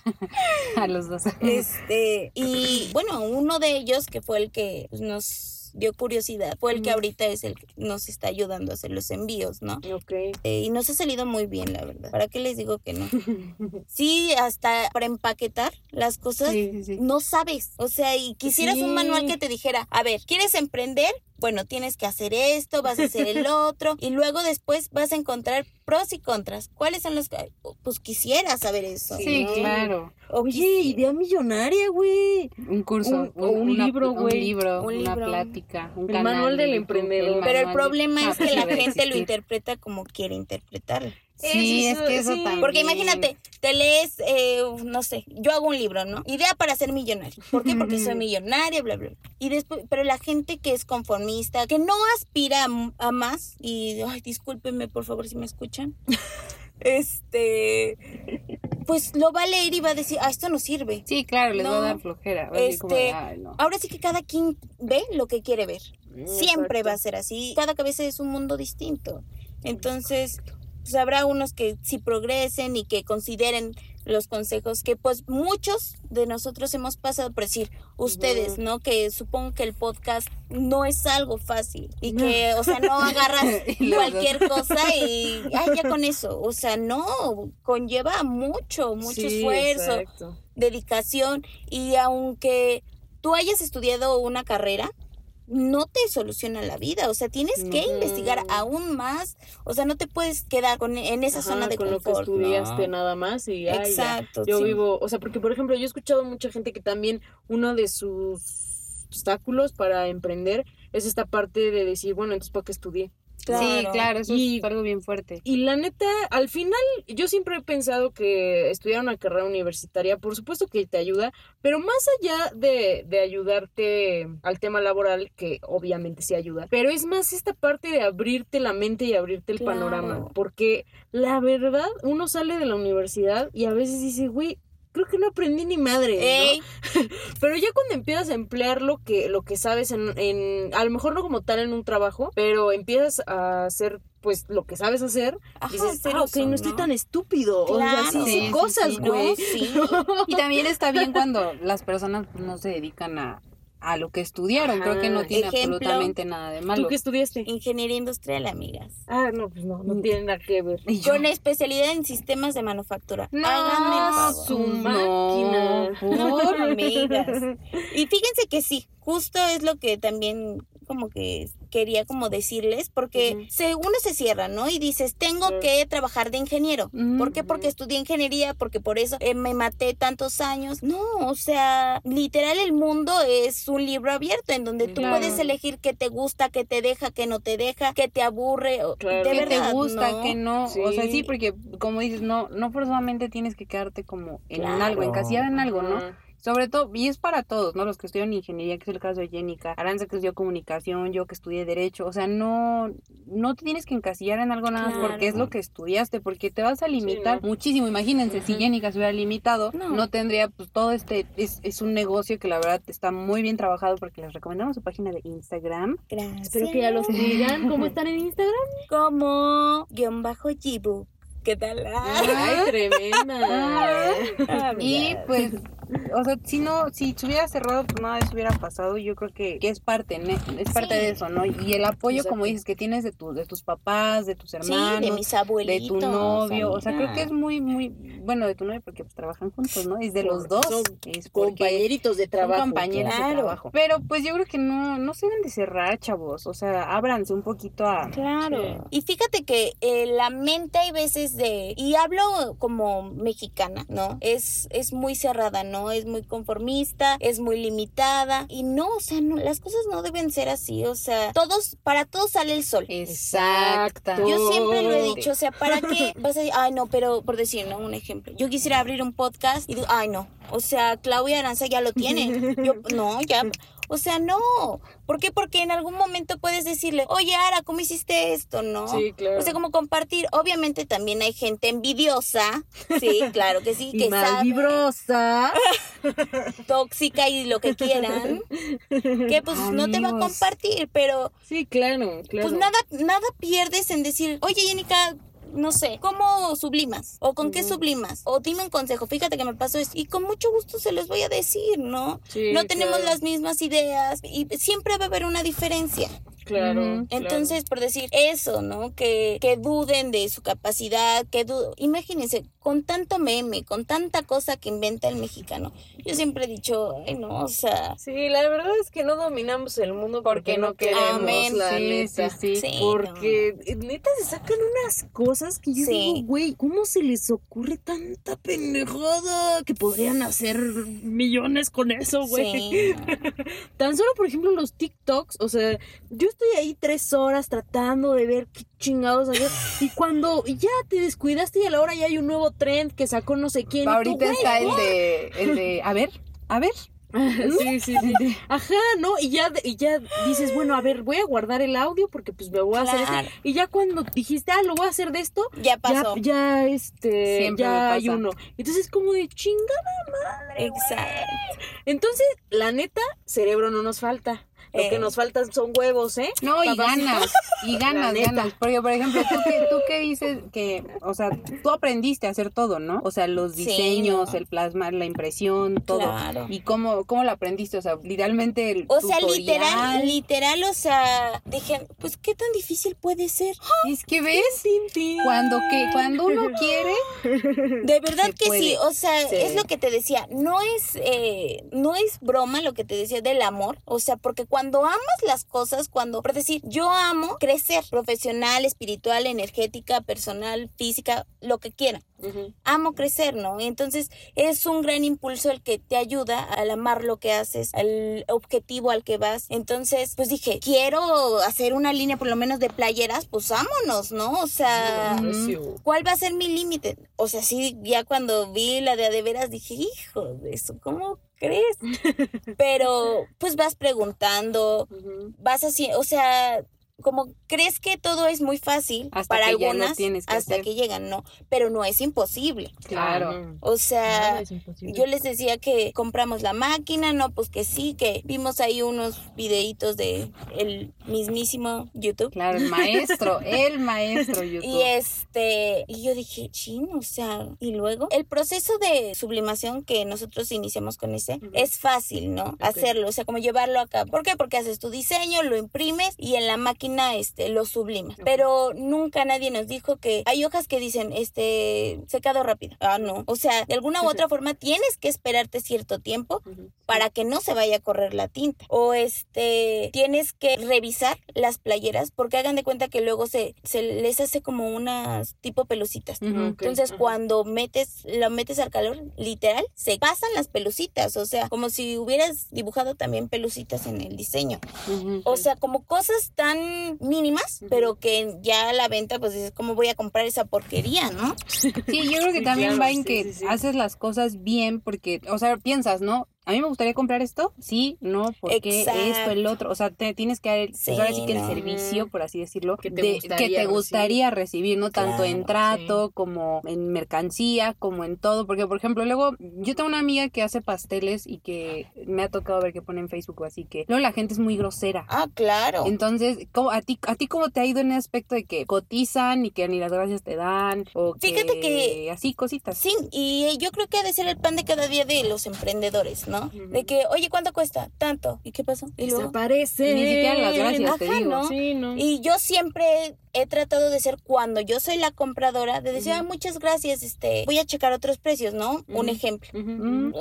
a los dos. Este y bueno uno de ellos que fue el que nos dio curiosidad, fue el que ahorita es el que nos está ayudando a hacer los envíos, ¿no? Ok. Eh, y nos ha salido muy bien, la verdad. ¿Para qué les digo que no? sí, hasta para empaquetar las cosas, no sabes. O sea, y quisieras un manual que te dijera, a ver, ¿quieres emprender? Bueno, tienes que hacer esto, vas a hacer el otro, y luego después vas a encontrar pros y contras. ¿Cuáles son los que, pues quisiera saber eso? Sí, claro. Oye, idea millonaria, güey. Un curso, un, libro, güey. Un libro, una plática, un el manual del emprendedor. Pero el problema es que la gente lo interpreta como quiere interpretarlo. Sí, es, que eso también. Porque imagínate, te lees, eh, no sé, yo hago un libro, ¿no? Idea para ser millonario. ¿Por qué? Porque soy millonaria, bla, bla. Y después, pero la gente que es conformista, que no aspira a, más, y, ay, discúlpenme por favor si me escuchan. este pues lo va a leer y va a decir, ah, esto no sirve. Sí, claro, les va a dar flojera. Este, Ahora sí que cada quien ve lo que quiere ver. Mm, Siempre va a ser así. Cada cabeza es un mundo distinto. Entonces, pues habrá unos que sí progresen y que consideren los consejos que pues muchos de nosotros hemos pasado por decir ustedes, ¿no? Que supongo que el podcast no es algo fácil y que, o sea, no agarras cualquier cosa y, ay, ya con eso, o sea, no, conlleva mucho, mucho esfuerzo, dedicación y aunque tú hayas estudiado una carrera, no te soluciona la vida, o sea, tienes que investigar aún más, o sea, no te puedes quedar con en esa zona de con lo que estudiaste nada más y Exacto, yo vivo, o sea, porque por ejemplo, yo he escuchado mucha gente que también uno de sus obstáculos para emprender es esta parte de decir, bueno, entonces ¿para qué estudié? Sí, claro, eso es algo bien fuerte. Y la neta, al final, yo siempre he pensado que estudiar una carrera universitaria, por supuesto que te ayuda, pero más allá de, de ayudarte al tema laboral, que obviamente sí ayuda, pero es más esta parte de abrirte la mente y abrirte el panorama, porque la verdad, uno sale de la universidad y a veces dice, güey, creo que no aprendí ni madre, ¿no? pero ya cuando empiezas a emplear lo que, lo que sabes en, en, a lo mejor no como tal en un trabajo, pero empiezas a hacer pues lo que sabes hacer, dices, ah, ok, no, estoy tan estúpido. o sea, sí, cosas, güey. y también está bien cuando las personas no se dedican a, a lo que estudiaron. Creo que no tiene absolutamente nada de malo. ¿Tú qué estudiaste? Ingeniería industrial, amigas. Ah, no, pues no, no mm. tiene nada que ver. Con especialidad en sistemas de manufactura. No, Háganme su máquina. por amigas. Y fíjense que sí, justo es lo que también como que quería como decirles, porque se, uno se cierra, ¿no? Y dices, tengo que trabajar de ingeniero. ¿Por qué? Porque estudié ingeniería, porque por eso eh, me maté tantos años. No, o sea, literal el mundo es un libro abierto en donde tú puedes elegir qué te gusta, qué te deja, qué no te deja, qué te aburre. De ¿Qué te gusta, qué no. O sea, sí, porque como dices, no, no forzosamente tienes que quedarte como en algo, encasillada en algo, ¿no? Sobre todo, y es para todos, ¿no? Los que estudian ingeniería, que es el caso de Jenica, Aranza que estudió comunicación, yo que estudié derecho, o sea, no, no te tienes que encasillar en algo nada más porque es lo que estudiaste, porque te vas a limitar muchísimo. Imagínense, si Jenica se hubiera limitado, no, tendría, pues todo este, es, es un negocio que la verdad está muy bien trabajado porque les recomendamos su página de Instagram. Gracias. Espero que ya los digan. ¿Cómo están en Instagram? Como guion bajo Jibu. ¿Qué tal? Ay, tremenda. y pues o sea, si no, si se hubiera cerrado, pues nada de eso hubiera pasado. Yo creo que, es parte, es parte de eso, ¿no? Y el apoyo, como dices, que tienes de, tu, de tus papás, de tus hermanos, de mis abuelitos, de tu novio. O sea, creo que es muy, muy, bueno, de tu novio porque pues, trabajan juntos, ¿no? Es de los dos. es compañeritos de trabajo. compañeros de trabajo. Pero pues yo creo que no, no se deben de cerrar, chavos. O sea, ábranse un poquito a. Claro. Y fíjate que eh, la mente hay veces de. Y hablo como mexicana, ¿no? Es, es muy cerrada, ¿no? Es muy conformista, es muy limitada y no, o sea, no, las cosas no deben ser así, o sea, todos, para todos sale el sol. Exacto. Yo siempre lo he dicho, o sea, ¿para qué vas a decir, ay no, pero por decir, ¿no? Un ejemplo, yo quisiera abrir un podcast y digo, ay no, o sea, Claudia Aranza ya lo tiene, yo, no, ya, o sea, no. ¿Por qué? Porque en algún momento puedes decirle, oye, Ara, ¿cómo hiciste esto? ¿No? Sí, claro. O sea, como compartir. Obviamente también hay gente envidiosa. Sí, claro que sí. que vibrosa. tóxica y lo que quieran. Que pues no te va a compartir, pero. Sí, claro, claro. Pues nada, nada pierdes en decir, oye, Jenica, no sé, ¿cómo sublimas? ¿O con qué sublimas? O dime un consejo, fíjate que me pasó esto. Y con mucho gusto se los voy a decir, ¿no? no tenemos las mismas ideas y siempre va a haber una diferencia. Claro. Entonces, por decir eso, ¿no? Que, que duden de su capacidad, que duden. Imagínense, con tanto meme, con tanta cosa que inventa el mexicano. Yo siempre he dicho, ay, no, o sea. Sí, la verdad es que no dominamos el mundo porque, no queremos, la neta. Sí, sí, porque neta se sacan unas cosas que yo digo, güey, ¿cómo se les ocurre tanta pendejada que podrían hacer millones con eso, güey? Tan solo, por ejemplo, los TikToks, o sea, yo estoy ahí tres horas tratando de ver qué chingados hay. Y cuando ya te descuidaste y a la hora ya hay un nuevo trend que sacó no sé quién. Ahorita está el de, el de, a ver, a ver. Sí, sí, sí. Ajá, ¿no? Y ya, y ya dices, bueno, a ver, voy a guardar el audio porque pues me voy a hacer esto. Y ya cuando dijiste, ah, lo voy a hacer de esto, ya pasó. Ya, este, ya hay uno. Entonces como de chingada madre. Exacto. Entonces, la neta, cerebro no nos falta. Lo que eh. nos faltan son huevos, ¿eh? No, y ganas, y ganas, ganas. Porque, por ejemplo, ¿tú qué, tú qué dices que, o sea, tú aprendiste a hacer todo, ¿no? O sea, los diseños, el plasmar, la impresión, todo. Claro. ¿Y cómo, cómo lo aprendiste? O sea, literalmente el O sea, literal, literal, o sea, dije, pues, ¿qué tan difícil puede ser? Es que ves, cuando, que, cuando uno quiere... De verdad que sí, o sea, es lo que te decía, no es, eh, no es broma lo que te decía del amor, o sea, porque cuando cuando amas las cosas, cuando, por decir, yo amo crecer profesional, espiritual, energética, personal, física, lo que quiera. Amo crecer, ¿no? Entonces es un gran impulso el que te ayuda al amar lo que haces, al objetivo al que vas. Entonces, pues dije, quiero hacer una línea por lo menos de playeras, pues vámonos, ¿no? O sea, ¿cuál va a ser mi límite? O sea, sí, ya cuando vi la de de veras dije, hijo de eso, ¿cómo crees? Pero pues vas preguntando, vas así, o sea, como crees que todo es muy fácil para algunas hasta que llegan, ¿no? Pero no es imposible. Claro. O sea, yo les decía que compramos la máquina, no, pues que sí, que vimos ahí unos videitos de el mismísimo YouTube. Claro, el maestro, el maestro YouTube. Y este, y yo dije, chino, o sea, y luego el proceso de sublimación que nosotros iniciamos con ese es fácil, ¿no? Hacerlo, o sea, como llevarlo acá. ¿Por qué? Porque haces tu diseño, lo imprimes y en la máquina este lo sublimas. Pero nunca nadie nos dijo que hay hojas que dicen este secado rápido. Ah, no. O sea, de alguna u otra forma tienes que esperarte cierto tiempo para que no se vaya a correr la tinta. O este tienes que revisar las playeras porque hagan de cuenta que luego se, se les hace como unas tipo pelucitas. Entonces, cuando metes lo metes al calor, literal, se pasan las pelucitas, o sea, como si hubieras dibujado también pelucitas en el diseño. O sea, como cosas tan mínimas, pero que ya a la venta, pues dices, ¿cómo voy a comprar esa porquería, no? Sí, yo creo que también va en que haces las cosas bien, porque, o sea, piensas, ¿no? A mí me gustaría comprar esto, sí, no, porque esto, el otro, o sea, te tienes que, pues ahora sí que el servicio, por así decirlo, que te gustaría, recibir. ¿no? Tanto en trato como en mercancía, como en todo, porque por ejemplo, luego yo tengo una amiga que hace pasteles y que me ha tocado ver que pone en Facebook así que luego la gente es muy grosera. Ah, claro. Entonces, ¿cómo, a ti a ti cómo te ha ido en el aspecto de que cotizan y que ni las gracias te dan o Fíjate que así cositas. Sí, y yo creo que ha de ser el pan de cada día de los emprendedores, ¿no? De que, oye, ¿cuánto cuesta? Tanto. ¿Y qué pasó? Y Desaparece. Ni siquiera las gracias, te digo. Y yo siempre he tratado de ser cuando yo soy la compradora, de decir, muchas gracias, este, voy a checar otros precios, ¿no? Un ejemplo.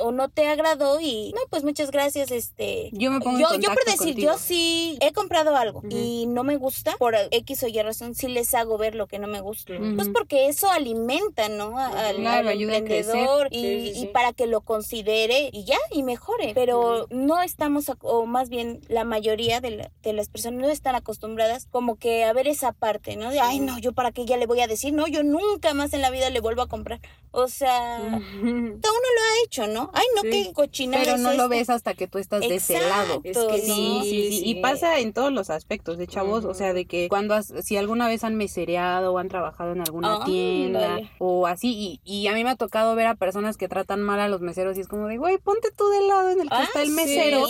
O no te agradó y, no, pues muchas gracias, este. Yo me pongo Yo, yo por decir, yo sí he comprado algo y no me gusta, por X o Y razón, sí les hago ver lo que no me gusta. Pues porque eso alimenta, ¿no? Al, emprendedor y, y, para que lo considere y ya, y mejore. Pero no estamos, o más bien la mayoría de, de las personas no están acostumbradas como que a ver esa parte ¿no? De, ay, no, yo para qué ya le voy a decir, no, yo nunca más en la vida le vuelvo a comprar. O sea, todo uno lo ha hecho, ¿no? Ay, no, qué cochinada. Pero no lo ves hasta que tú estás de ese lado. Es que sí, sí, sí, Y pasa en todos los aspectos de chavos, o sea, de que cuando, si alguna vez han mesereado o han trabajado en alguna tienda o así, y, y, a mí me ha tocado ver a personas que tratan mal a los meseros y es como de, güey, ponte tú del lado en el que ah, está el mesero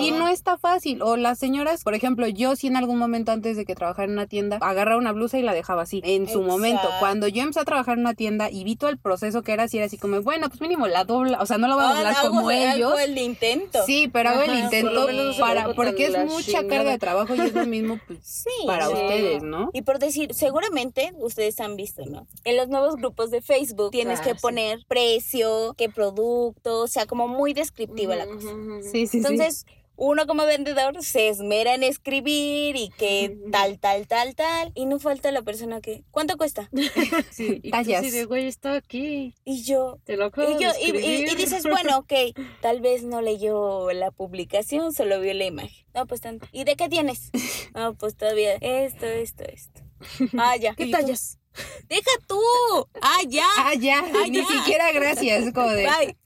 y no está fácil. O las señoras, por ejemplo, yo sí en algún momento antes de que trabajara en una tienda, agarraba una blusa y la dejaba así, en su momento. Cuando yo empecé a trabajar en una tienda y vi todo el proceso que era así, era así como, bueno, pues mínimo la dobla, o sea, no lo voy a doblar como ellos. el intento. Sí, pero hago el intento para, porque es mucha carga de trabajo y es lo mismo pues, para ustedes, ¿no? Y por decir, seguramente ustedes han visto, ¿no? En los nuevos grupos de Facebook tienes que ah, poner precio, qué producto, o sea, como muy descriptiva la cosa. Sí, sí, Entonces, uno como vendedor se esmera en escribir y que tal, tal, tal, tal. Y no falta la persona que, ¿cuánto cuesta? Sí, y Tallas. de, güey, está aquí. Y yo, te lo acabo y, yo, y, dices, bueno, ok, tal vez no leyó la publicación, solo vio la imagen. No, pues tanto. ¿Y de qué tienes? No, pues todavía esto, esto, esto. Ah, ya. ¿Qué tallas? Deja tú. Ah, ya. Ah, ya. ni siquiera gracias. Como de,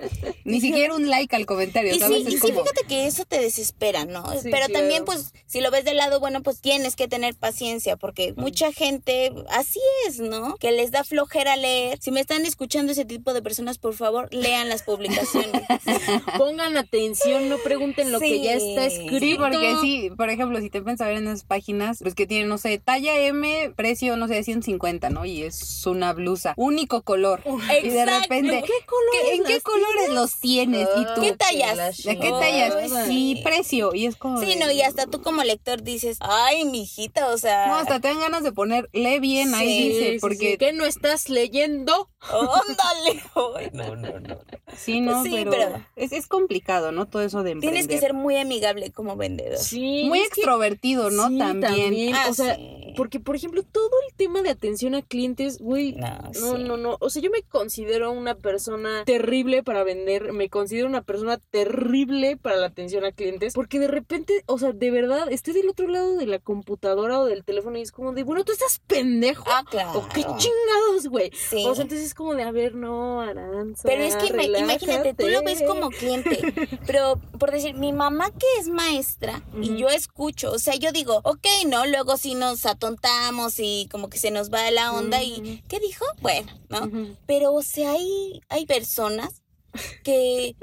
Ni siquiera un like al comentario. Y, sí, y fíjate que eso te desespera, ¿no? Pero también, pues, si lo ves de lado, bueno, pues tienes que tener paciencia, porque mucha gente, así es, ¿no? Que les da flojera leer. Si me están escuchando ese tipo de personas, por favor, lean las publicaciones. Pongan atención, no pregunten lo que ya está escrito. Sí, porque sí, por ejemplo, si te pones a ver en esas páginas, pues que tienen, no sé, talla M, precio, no sé, 150, ¿no? Y es una blusa, único color. Y de repente, ¿en qué colores, ¿en qué colores los tienes? ¿Y tú? ¿Qué tallas? ¿De qué tallas? Sí, precio. Y es como. Sí, no, y hasta tú como lector dices, ay, mijita, o sea. No, hasta te dan ganas de poner, lee bien, ahí dice, porque. ¿Qué no estás leyendo? Ándale. Ay, no, no, no. Sí, no, pero, Es, es, complicado, ¿no? Todo eso de emprender. Tienes que ser muy amigable como vendedor. Sí. Muy extrovertido, ¿no? también. también. Ah, o sea, porque, por ejemplo, todo el tema de atención a clientes, güey. No, no, no, O sea, yo me considero una persona terrible para vender, me considero una persona terrible para la atención a clientes, porque de repente, o sea, de verdad, estoy del otro lado de la computadora o del teléfono y es como de, bueno, tú estás pendejo. Ah, claro. O qué chingados, güey. O sea, entonces es como de, a ver, no, Aranza. Pero es que imagínate, tú lo ves como cliente, pero por decir, mi mamá que es maestra y yo escucho, o sea, yo digo, ok, no, luego si nos atontamos y como que se nos va la onda y, ¿qué dijo? Bueno, ¿no? Pero, o sea, hay, hay personas que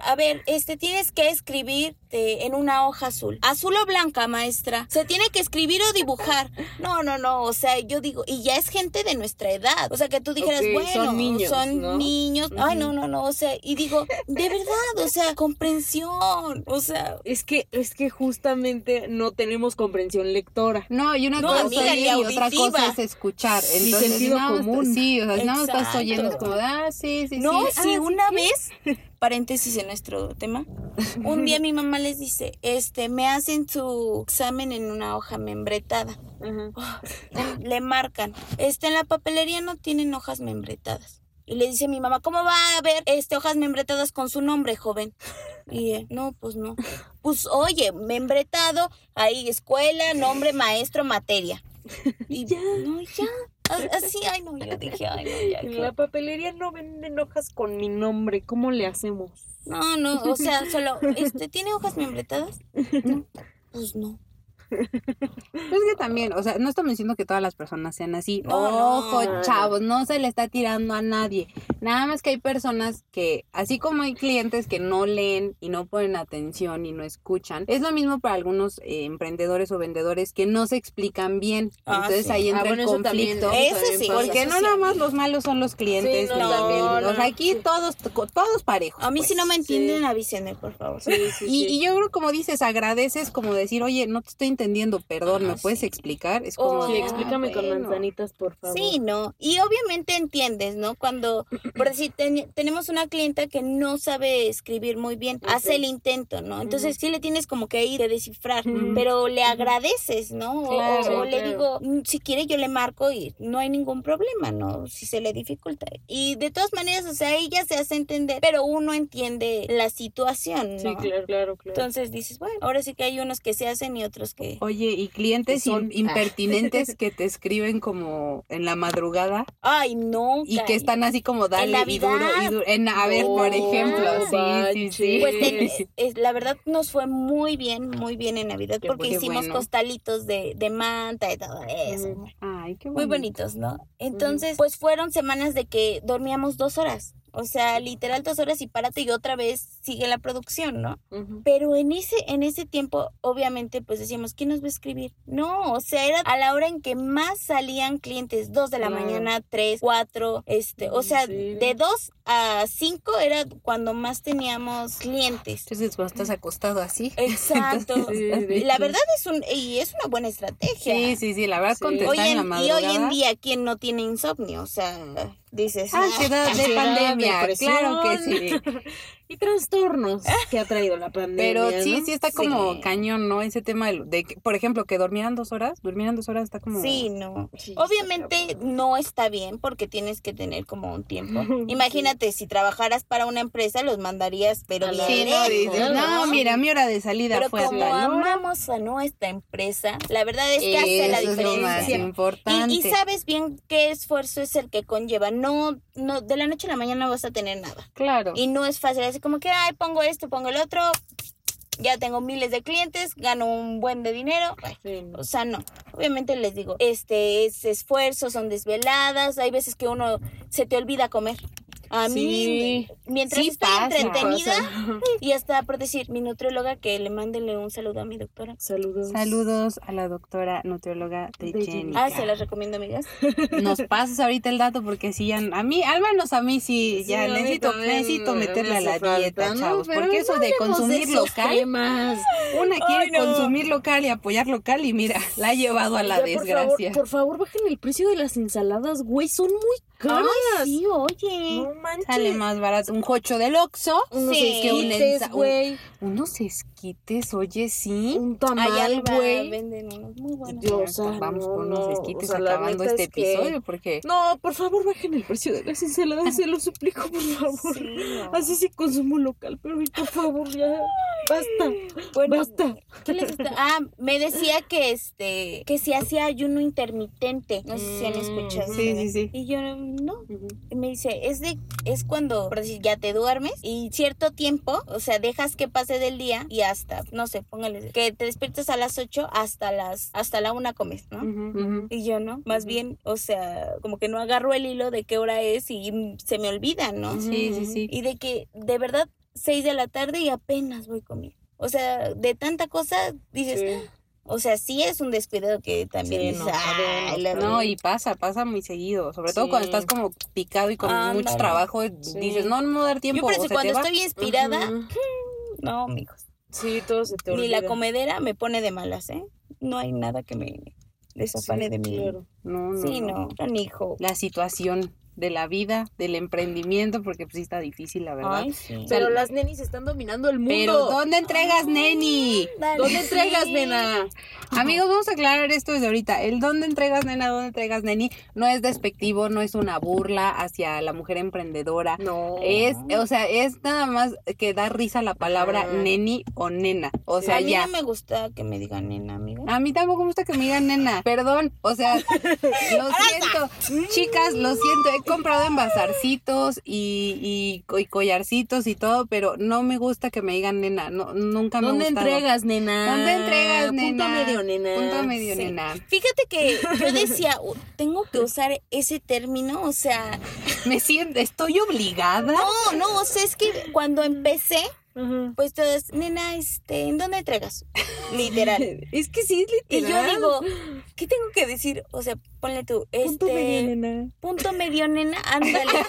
a ver, este tienes que escribir en una hoja azul. Azul o blanca, maestra. Se tiene que escribir o dibujar. No, no, no. O sea, yo digo, y ya es gente de nuestra edad. O sea, que tú dijeras, bueno, son niños. Son niños. Ay, no, no, no. O sea, y digo, de verdad, o sea, comprensión. O sea. Es que, es que justamente no tenemos comprensión lectora. No, y una cosa es y otra cosa es escuchar. Entonces, sentido común. Sí, o sea, no estás oyendo como, ah, sí, sí, no, sí. No, sí, una vez paréntesis en nuestro tema. Un día mi mamá les dice, este, me hacen su examen en una hoja membretada. le marcan, este, en la papelería no tienen hojas membretadas. Y le dice mi mamá, ¿cómo va a haber este, hojas membretadas con su nombre, joven? Y no, pues no. Pues oye, membretado, ahí escuela, nombre, maestro, materia. Y ya, no, ya. Así, ay, no, yo dije, ay, no, ya. En la papelería no venden hojas con mi nombre, ¿cómo le hacemos? No, no, o sea, solo, este, ¿tiene hojas membretadas? No, pues no. Es que también, o sea, no estamos diciendo que todas las personas sean así. Ojo, chavos, no se le está tirando a nadie. Nada más que hay personas que, así como hay clientes que no leen y no ponen atención y no escuchan, es lo mismo para algunos eh, emprendedores o vendedores que no se explican bien. Ah, Entonces ahí entra ah, el conflicto. Eso, sí. Porque no nada más los malos son los clientes. no, aquí todos, todos parejos. A mí si no me pues. entienden, avísenme, por favor. y, y, yo creo, como dices, agradeces como decir, oye, no te estoy entendiendo, perdón, ¿me puedes explicar? Es como... sí, explícame con manzanitas, por favor. Sí, ¿no? Y obviamente entiendes, ¿no? Cuando, por decir, tenemos una clienta que no sabe escribir muy bien, hace el intento, ¿no? Entonces sí le tienes como que ir a descifrar, pero le agradeces, ¿no? o, le digo, mm, si quiere yo le marco y no hay ningún problema, ¿no? Si se le dificulta. Y de todas maneras, o sea, ella se hace entender, pero uno entiende la situación, ¿no? Sí, claro, claro, claro. Entonces dices, bueno, ahora sí que hay unos que se hacen y otros que Oye, y clientes son... impertinentes que te escriben como en la madrugada. Ay, no. Y que están así como dale y duro, y duro. En, a ver, por ejemplo, sí, sí, sí. Pues la verdad nos fue muy bien, muy bien en Navidad porque hicimos costalitos de, de, manta y todo eso. Ay, qué Muy bonitos, ¿no? Entonces, pues fueron semanas de que dormíamos dos horas. O sea, literal dos horas y párate y otra vez sigue la producción, ¿no? Pero en ese, en ese tiempo, obviamente, pues decíamos, ¿quién nos va a escribir? No, o sea, era a la hora en que más salían clientes, dos de la mañana, tres, cuatro, este, o sea, de dos a cinco era cuando más teníamos clientes. Entonces, cuando estás acostado así. Exacto. la verdad es un, y es una buena estrategia. Sí, sí, sí, la verdad contestar en, la madrugada. Y hoy en día, ¿quién no tiene insomnio? O sea dices. Ansiedad ah, de pandemia, claro que sí. y trastornos que ha traído la pandemia. Pero sí, sí está como cañón, ¿no? Ese tema de, que, por ejemplo, que dormieran dos horas, durmieran dos horas está como... Sí, no. Obviamente no está bien porque tienes que tener como un tiempo. Imagínate, si trabajaras para una empresa, los mandarías, pero sí, no, no, mira, mi hora de salida pero fue como amamos a nuestra empresa, la verdad es que hace la diferencia. Es lo más importante. Y, sabes bien qué esfuerzo es el que conlleva. No, no, de la noche a la mañana no vas a tener nada. Claro. Y no es fácil, así como que, ay, pongo esto, pongo el otro, ya tengo miles de clientes, gano un buen de dinero. O sea, no. Obviamente les digo, este es esfuerzo, son desveladas, hay veces que uno se te olvida comer. A mí, mientras estoy entretenida, y hasta por decir, mi nutrióloga, que le mándenle un saludo a mi doctora. Saludos. Saludos a la doctora nutrióloga de, Jenny. Ah, se las recomiendo, amigas. Nos pasas ahorita el dato porque si ya, a mí, al menos a mí sí, ya necesito, necesito meterle a la dieta, chavos. porque eso de consumir local, una quiere consumir local y apoyar local y mira, la ha llevado a la desgracia. Por favor, por favor, bajen el precio de las ensaladas, güey, son muy caras. sí, oye. No manches. Sale más barato un jocho del Oxxo Unos Sí. que un esquites, ensa- un- güey. Unos esquites, oye, sí. Un tamal, güey. venden unos muy buenos. Vamos no, por unos no, esquites o sea, la acabando este es que- episodio porque No, por favor, bajen el precio de las ensaladas, se lo suplico, por favor. Sí, no. Así sí consumo local, pero por favor, ya. Basta. Bueno, Basta. ¿qué les está- Ah, me decía que este que si hacía ayuno intermitente. No sé si han Mm, escuchado. sí, sí, sí. Y yo no. Y me dice, es de es cuando, por decir, ya te duermes y cierto tiempo, o sea, dejas que pase del día y hasta, no sé, póngale, que te despiertes a las 8 hasta las hasta la una comes, ¿no? Y yo no, más bien, o sea, como que no agarro el hilo de qué hora es y se me olvida, ¿no? Sí, sí, sí. Y de que de verdad 6 de la tarde y apenas voy comiendo. O sea, de tanta cosa dices, Sí. o sea, sí es un descuidado que también Sí, no, "Ay, no, la- No, y pasa, pasa muy seguido. Sobre todo cuando estás como picado y con mucho trabajo, dices, no, no me va a dar tiempo. Yo por eso o sea, cuando estoy inspirada, no, amigos. Sí, todo se te Ni olvida. la comedera me pone de malas, ¿eh? No hay nada que me desafane de mí. claro. No, no, Sí, no. La situación de la vida, del emprendimiento, porque pues sí está difícil, la verdad. Ay, sí. Pero las nenis están dominando el mundo. Pero ¿dónde entregas, neni? Dale, ¿Dónde entregas, nena? Amigos, vamos a aclarar esto desde ahorita. El dónde entregas, nena, dónde entregas, neni, no es despectivo, no es una burla hacia la mujer emprendedora. No. Es, o sea, es nada más que da risa la palabra neni o nena. O sea, a mí ya. no me gusta que me digan nena, amiga. A mí tampoco me gusta que me digan nena, perdón, o sea, lo siento, chicas, lo siento, he comprado envasarcitos y, y, co- y collarcitos y todo, pero no me gusta que me digan nena, no, nunca me ha ¿Dónde gustado. entregas, nena? ¿Dónde entregas, nena? Punto medio, nena. Punto medio, Sí. nena. Fíjate que yo decía, "U- tengo que usar ese término, o sea, Me siento, estoy obligada. no, no, o sea, es que cuando empecé, Pues todas, nena, este, ¿en dónde entregas? Literal. Es que sí, es Y yo literal. digo, ¿qué tengo que decir? O sea, ponle tú, este, Punto medio, nena. punto medio, nena, ándale.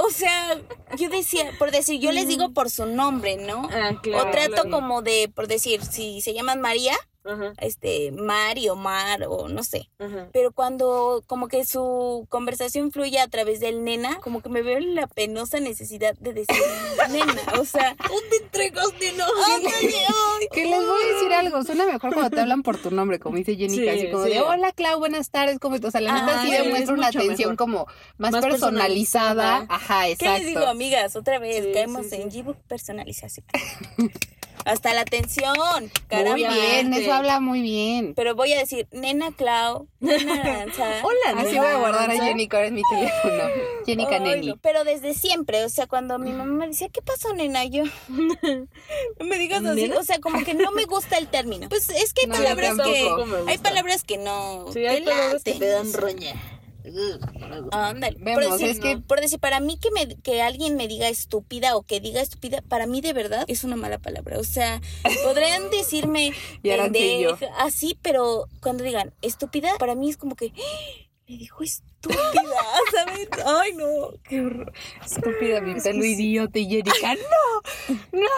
O sea, yo decía, por decir, yo les digo por su nombre, ¿no? Ah, claro. o trato claro. como de, por decir, si se llaman María, Ajá, este, Mari o Mar o no sé. Pero cuando como que su conversación fluye a través del nena, como que me veo en la penosa necesidad de decir nena. O sea, ¿dónde entregas, nena? Ándale, ay. Que les voy a decir algo, suena mejor cuando te hablan por tu nombre, como dice Jenny, Sí, así como sí. de hola Clau, buenas tardes, ¿cómo estás? O sea, la neta sí demuestra es una atención mejor. como más, Más personalizada. personalizada. Ajá, ¿Qué exacto. les digo, amigas? Otra vez, Sí, caemos sí, sí. en Gbook personalización. Hasta la atención, caramba. Muy bien, eso habla muy bien. Pero voy a decir, nena Clau, nena Aranza. Hola, Así voy a guardar a Jenny, que ahora es mi teléfono. Jenny Canelli. no, Pero desde siempre, o sea, cuando mi mamá me decía, ¿qué pasó, nena? Yo, no me digas así, ¿Nena? o sea, como que no me gusta el término. Pues es que hay No, palabras que, tampoco me gusta. hay palabras que no Sí, hay palabras que te dan roña. Ándale. Vemos, por decir, es que- por decir, para mí que me que alguien me diga estúpida o que diga estúpida, para mí de verdad es una mala palabra. O sea, podrían decirme Y pendeja, así, pero cuando digan estúpida, para mí es como que ¡Ah! me dijo estúpida, ¿sabes? Ay, no, qué horror. Estúpida, mi pelo idiota y Jerica. ¡No! ¡No!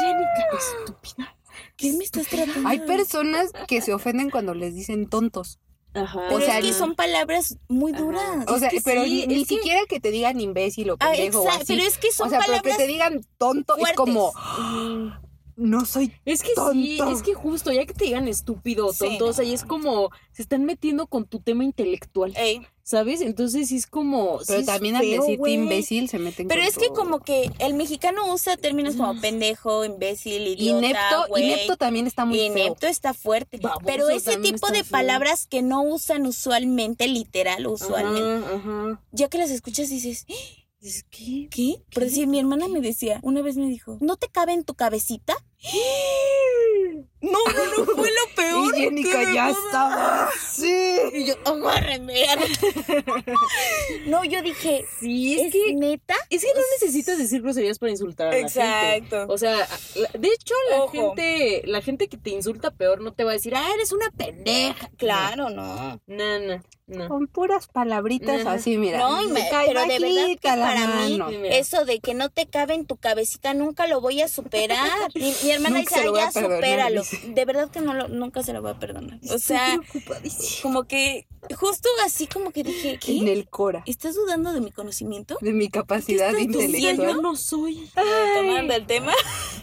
Jenica, estúpida. ¿Qué me estás tratando? Hay personas que se ofenden cuando les dicen tontos. Ajá. pero o sea, es que son palabras muy Ajá. duras. O sea, que pero sí, ni, ni es que- siquiera que te digan imbécil o Ah, pendejo o exacto, así. pero es que son o sea, pero palabras que te digan tonto es fuertes. como, Ujú. No soy Es que sí, es que justo, ya que te digan estúpido o Sí, tonto, o sea, y es como, se están metiendo con tu tema intelectual, Ey, ¿sabes? Entonces sí es como... Pero sí también al decirte imbécil se meten Pero con es que todo. como que el mexicano usa términos como pendejo, imbécil, idiota, Inepto, inepto también está muy feo. Inepto está fuerte. Baboso pero ese tipo de feo. palabras que no usan usualmente, literal, Ajá, usualmente, ajá. ya que las escuchas dices, "¿Eh? Que... ¿qué? Por decir, mi hermana me decía, una vez me dijo, ¿no te cabe en tu cabecita? No, no, no, fue lo peor. Y Jenica ya estaba así. Y yo, agárreme. no, yo dije, Sí, es ¿es que... neta? Es que no necesitas decir groserías para insultar a la gente. Exacto. O sea, de hecho, la Ojo. gente, la gente que te insulta peor no te va a decir, ah, eres una pendeja. Claro, no. No, no, no. Con puras palabritas así, mira. No, y me- pero de verdad que para mí. Eso de que no te cabe en tu cabecita nunca lo voy a superar. Mi, mi hermana Nunca dice, se lo "Ay, voy a ya perdonar", supéralo. dice. De verdad que no lo, nunca se lo voy a perdonar. O sea, como que justo así como que dije, ¿qué? En el Cora. ¿Estás dudando de mi conocimiento? De mi capacidad intelectual. Yo no soy. Tomando el tema.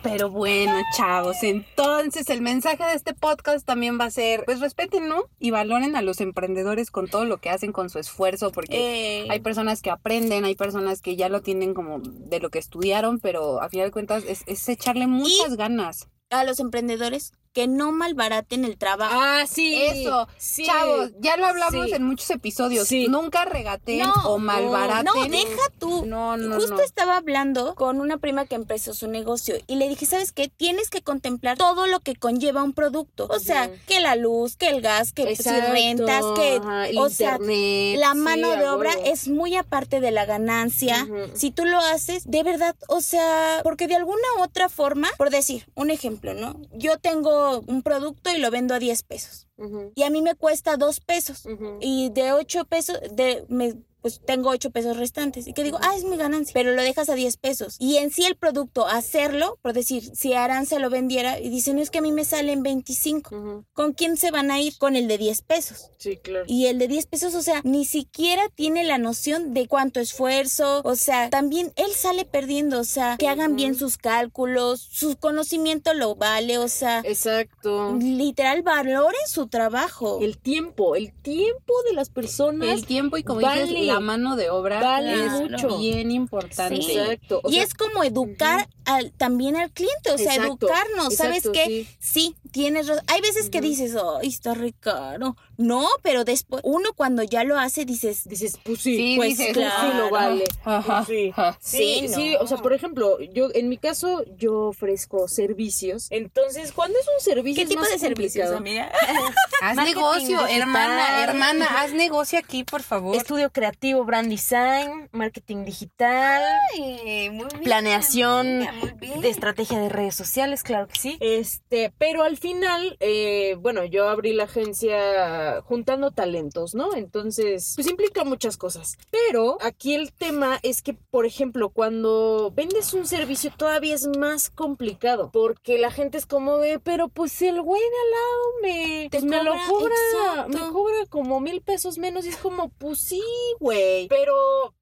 Pero bueno, chavos, entonces el mensaje de este podcast también va a ser, pues respeten, ¿no? Y valoren a los emprendedores con todo lo que hacen, con su esfuerzo, porque Eh, hay personas que aprenden, hay personas que ya lo tienen como de lo que estudiaron, pero a final de cuentas es, es echarle muchas ganas. a los emprendedores que no malbaraten el trabajo. Ah, sí. Eso, sí. Chavos, ya lo hablamos Sí. en muchos episodios. Sí. Nunca regateen No, o malbaraten. No, deja tú. No, no, Justo no. estaba hablando con una prima que empezó su negocio y le dije, ¿sabes qué? Tienes que contemplar todo lo que conlleva un producto. O sea, que la luz, que el gas, que si rentas, que... ajá, el o sea, la mano de obra es muy aparte de la ganancia. Si tú lo haces, de verdad, o sea, porque de alguna u otra forma, por decir, un ejemplo, ¿no? Yo tengo un producto y lo vendo a 10 pesos. Ujú, Y a mí me cuesta 2 pesos. ujú. Y de 8 pesos, de, me, pues tengo 8 pesos restantes. Y que digo, ah, es mi ganancia. Pero lo dejas a 10 pesos. Y en sí el producto, hacerlo, por decir, si Aranza lo vendiera y dice, no es que a mí me salen 25. Ujú, ¿Con quién se van a ir? Con el de 10 pesos. Sí, claro. Y el de 10 pesos, o sea, ni siquiera tiene la noción de cuánto esfuerzo. O sea, también él sale perdiendo. O sea, que hagan bien sus cálculos, su conocimiento lo vale. O sea, Exacto. literal, valoren su trabajo. El tiempo, el tiempo de las personas. El tiempo y como Vale. dices, la mano de obra Vale es mucho. bien importante. Sí. Exacto. o y sea, es como educar al, también al cliente, o sea, Exacto, educarnos, ¿sabes qué? sí. Sí. tienes razón. Hay veces que dices, ay, está re caro. No, pero después, uno cuando ya lo hace, dices, dices, pues sí, Sí, pues dices, sí, claro. lo vale. Ajá, Sí. ajá. Sí, Sí, sí, o sea, por ejemplo, yo en mi caso yo ofrezco servicios. Entonces, cuando es un servicio ¿qué tipo más de servicios, amiga? Haz Marketing negocio, hermana, hermana, haz negocio aquí, por favor. Estudio creativo, brand design, marketing digital, Ay, muy bien, planeación amiga, muy bien. de estrategia de redes sociales, claro que sí. Este, pero al final, eh, bueno, yo abrí la agencia juntando talentos, ¿no? Entonces, pues implica muchas cosas. Pero aquí el tema es que, por ejemplo, cuando vendes un servicio todavía es más complicado, porque la gente es como de, pero pues el güey de al lado me, pues, me lo cobra, cobra, exacto. me cobra como mil pesos menos y es como, pues sí, güey. Pero,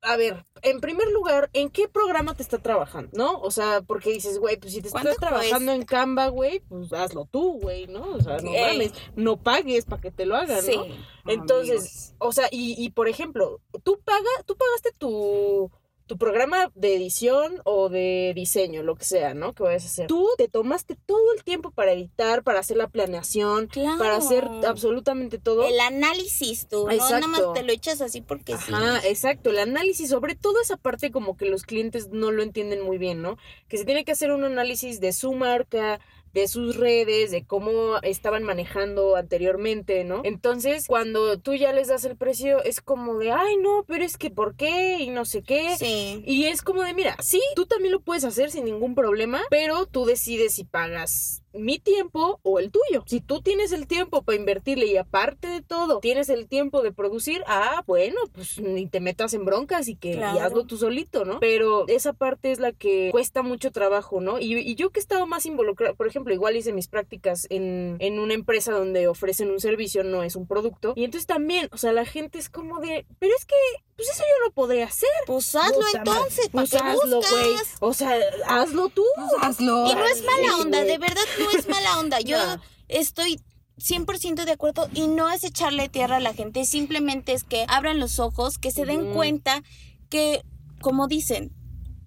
a ver, en primer lugar, ¿en qué programa te está trabajando, no? O sea, porque dices, güey, pues si te estás ¿Cuánto trabajando en Canva, güey, pues hazlo tú, güey, ¿no? O sea, no Ey. mames, no pagues para que te lo hagan, Sí. ¿no? Entonces, o sea, y, y por ejemplo, tú paga, tú pagaste tu tu programa de edición o de diseño, lo que sea, ¿no? Que vayas a hacer. Tú te tomaste todo el tiempo para editar, para hacer la planeación, Claro. para hacer absolutamente todo. El análisis tú, no Exacto. nada más te lo echas así porque sí. Ajá, exacto, el análisis, sobre todo esa parte como que los clientes no lo entienden muy bien, ¿no? Que se tiene que hacer un análisis de su marca, de sus redes, de cómo estaban manejando anteriormente, ¿no? Entonces, cuando tú ya les das el precio, es como de, ay, no, pero es que ¿por qué? Y no sé qué. Sí. Y es como de, mira, sí, tú también lo puedes hacer sin ningún problema, pero tú decides si pagas mi tiempo o el tuyo. Si tú tienes el tiempo para invertirle y aparte de todo, tienes el tiempo de producir, ah, bueno, pues ni te metas en broncas y que y Claro. hazlo tú solito, ¿no? Pero esa parte es la que cuesta mucho trabajo, ¿no? Y, y yo que he estado más involucrado, por ejemplo, igual hice mis prácticas en, en una empresa donde ofrecen un servicio, no es un producto. Y entonces también, o sea, la gente es como de, pero es que, pues eso yo lo podré hacer. Pues hazlo Puta entonces, ¿para Pues qué hazlo, güey. O sea, hazlo tú. Hazlo. Y no es mala Sí, onda, de verdad no es mala onda. Yo No. estoy 100% de acuerdo y no es echarle tierra a la gente, simplemente es que abran los ojos, que se den cuenta que, como dicen,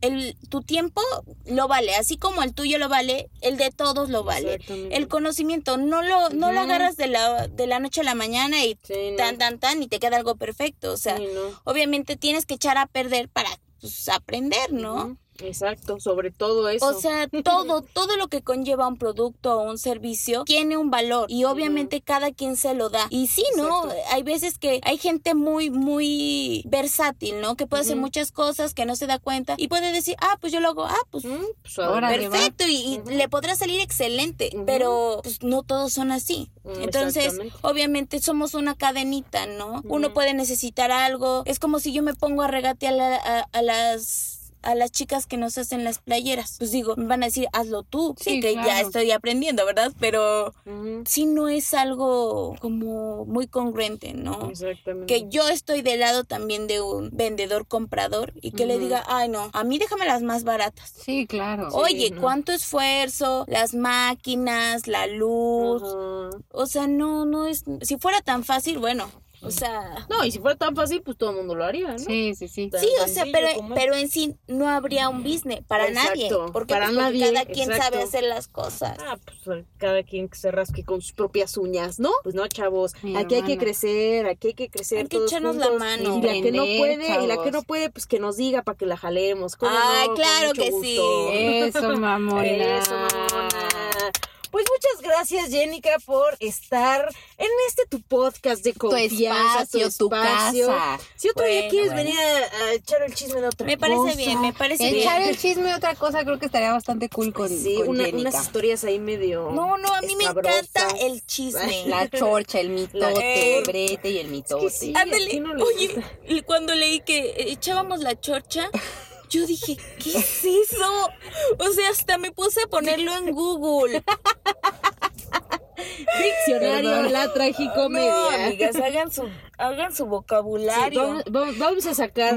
el, tu tiempo lo vale, así como el tuyo lo vale, el de todos lo vale. El conocimiento no lo, no lo agarras de la, de la noche a la mañana y Sí, no. tan, tan, tan y te queda algo perfecto. O sea, Sí, no. obviamente tienes que echar a perder para pues, aprender, ¿no? Exacto, sobre todo eso. O sea, todo, todo lo que conlleva un producto o un servicio tiene un valor y obviamente cada quien se lo da. Y sí, ¿no? Exacto. Hay veces que hay gente muy, muy versátil, ¿no? Que puede hacer muchas cosas que no se da cuenta y puede decir, ah, pues yo lo hago, ah, pues Mm, pues, Ahora perfecto y, le podrá salir excelente, pero pues no todos son así. Mm, Entonces, obviamente somos una cadenita, ¿no? Uno puede necesitar algo. Es como si yo me pongo a regatear a, a- a las a las chicas que nos hacen las playeras. Pues digo, me van a decir, hazlo tú. Sí, que ya estoy aprendiendo, ¿verdad? Pero si no es algo como muy congruente, ¿no? Exactamente. Que yo estoy del lado también de un vendedor comprador y que le diga, ay no, a mí déjame las más baratas. Sí, claro. Oye, cuánto esfuerzo, las máquinas, la luz. O sea, no, no es, si fuera tan fácil, bueno, o sea. No, y si fuera tan fácil, pues todo el mundo lo haría, ¿no? Sí, sí, sí. sí, o sea, pero, pero en sí no habría un business para nadie. Porque, para pues, nadie, cada quien sabe hacer las cosas. Ah, pues cada quien que se rasque con sus propias uñas, ¿no? Pues no, chavos. aquí hay que crecer, aquí hay que crecer. Hay que echarnos la mano. Y la que no puede, y la que no puede, pues que nos diga para que la jalemos. Ay, claro que sí. Eso, mamona. Eso, mamona. Pues muchas gracias, Jenica, por estar en este tu podcast de confianza, tu espacio, tu, casa. Si otro día quieres venir a, echar el chisme de otra me cosa. Me parece bien, me parece bien. Echar el chisme de otra cosa creo que estaría bastante cool con, sí, unas historias ahí medio No, no, a mí me encanta el chisme. La chorcha, el mitote, el brete y el mitote. sí, Ándale, oye, cuando leí que echábamos la chorcha... Yo dije, ¿qué es eso? O sea, hasta me puse a ponerlo en Google. Diccionario la tragicomedia. No, amigas, hagan su, hagan su vocabulario. vamos, a sacar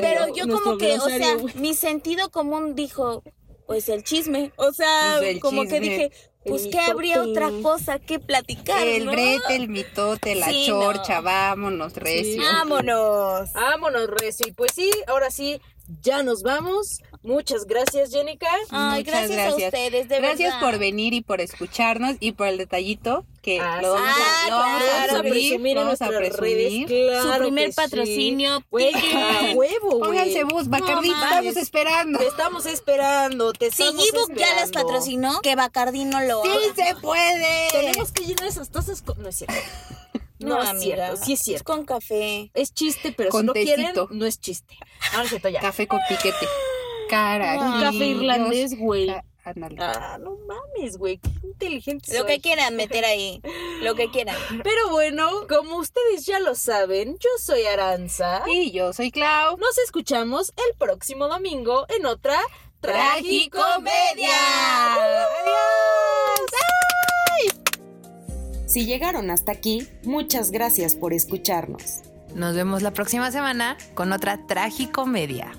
Pero yo como que, o sea, mi sentido común dijo, pues el chisme. O sea, pues como que dije, pues que habría otra cosa que platicar. El brete, el mitote, la chorcha, vámonos, recio. Vámonos. Vámonos, recio. Y pues sí, ahora sí, ya nos vamos. Muchas gracias, Jenica. Ay, Muchas gracias, a ustedes, de Gracias por venir y por escucharnos y por el detallito que ah, lo vamos, a, lo presumir, vamos a presumir. Claro Su primer patrocinio. Güey, a huevo, güey. Pónganse bus, Bacardi, estamos esperando. Te estamos esperando, te Si G-Book ya las patrocinó, que Bacardi no lo ¡Sí se puede! Tenemos que llenar esas tazas con... No es cierto. No, es cierto, sí es cierto. Es con café. Es chiste, pero si no quieren, no es chiste. Ahora se ya. Café con piquete. Cara. Un café irlandés, güey. Ah, no mames, güey, qué inteligente Lo que quieran meter ahí, lo que quieran. Pero bueno, como ustedes ya lo saben, yo soy Aranza. Y yo soy Clau. Nos escuchamos el próximo domingo en otra Tragicomedia. ¡Adiós! Si llegaron hasta aquí, muchas gracias por escucharnos. Nos vemos la próxima semana con otra Tragicomedia.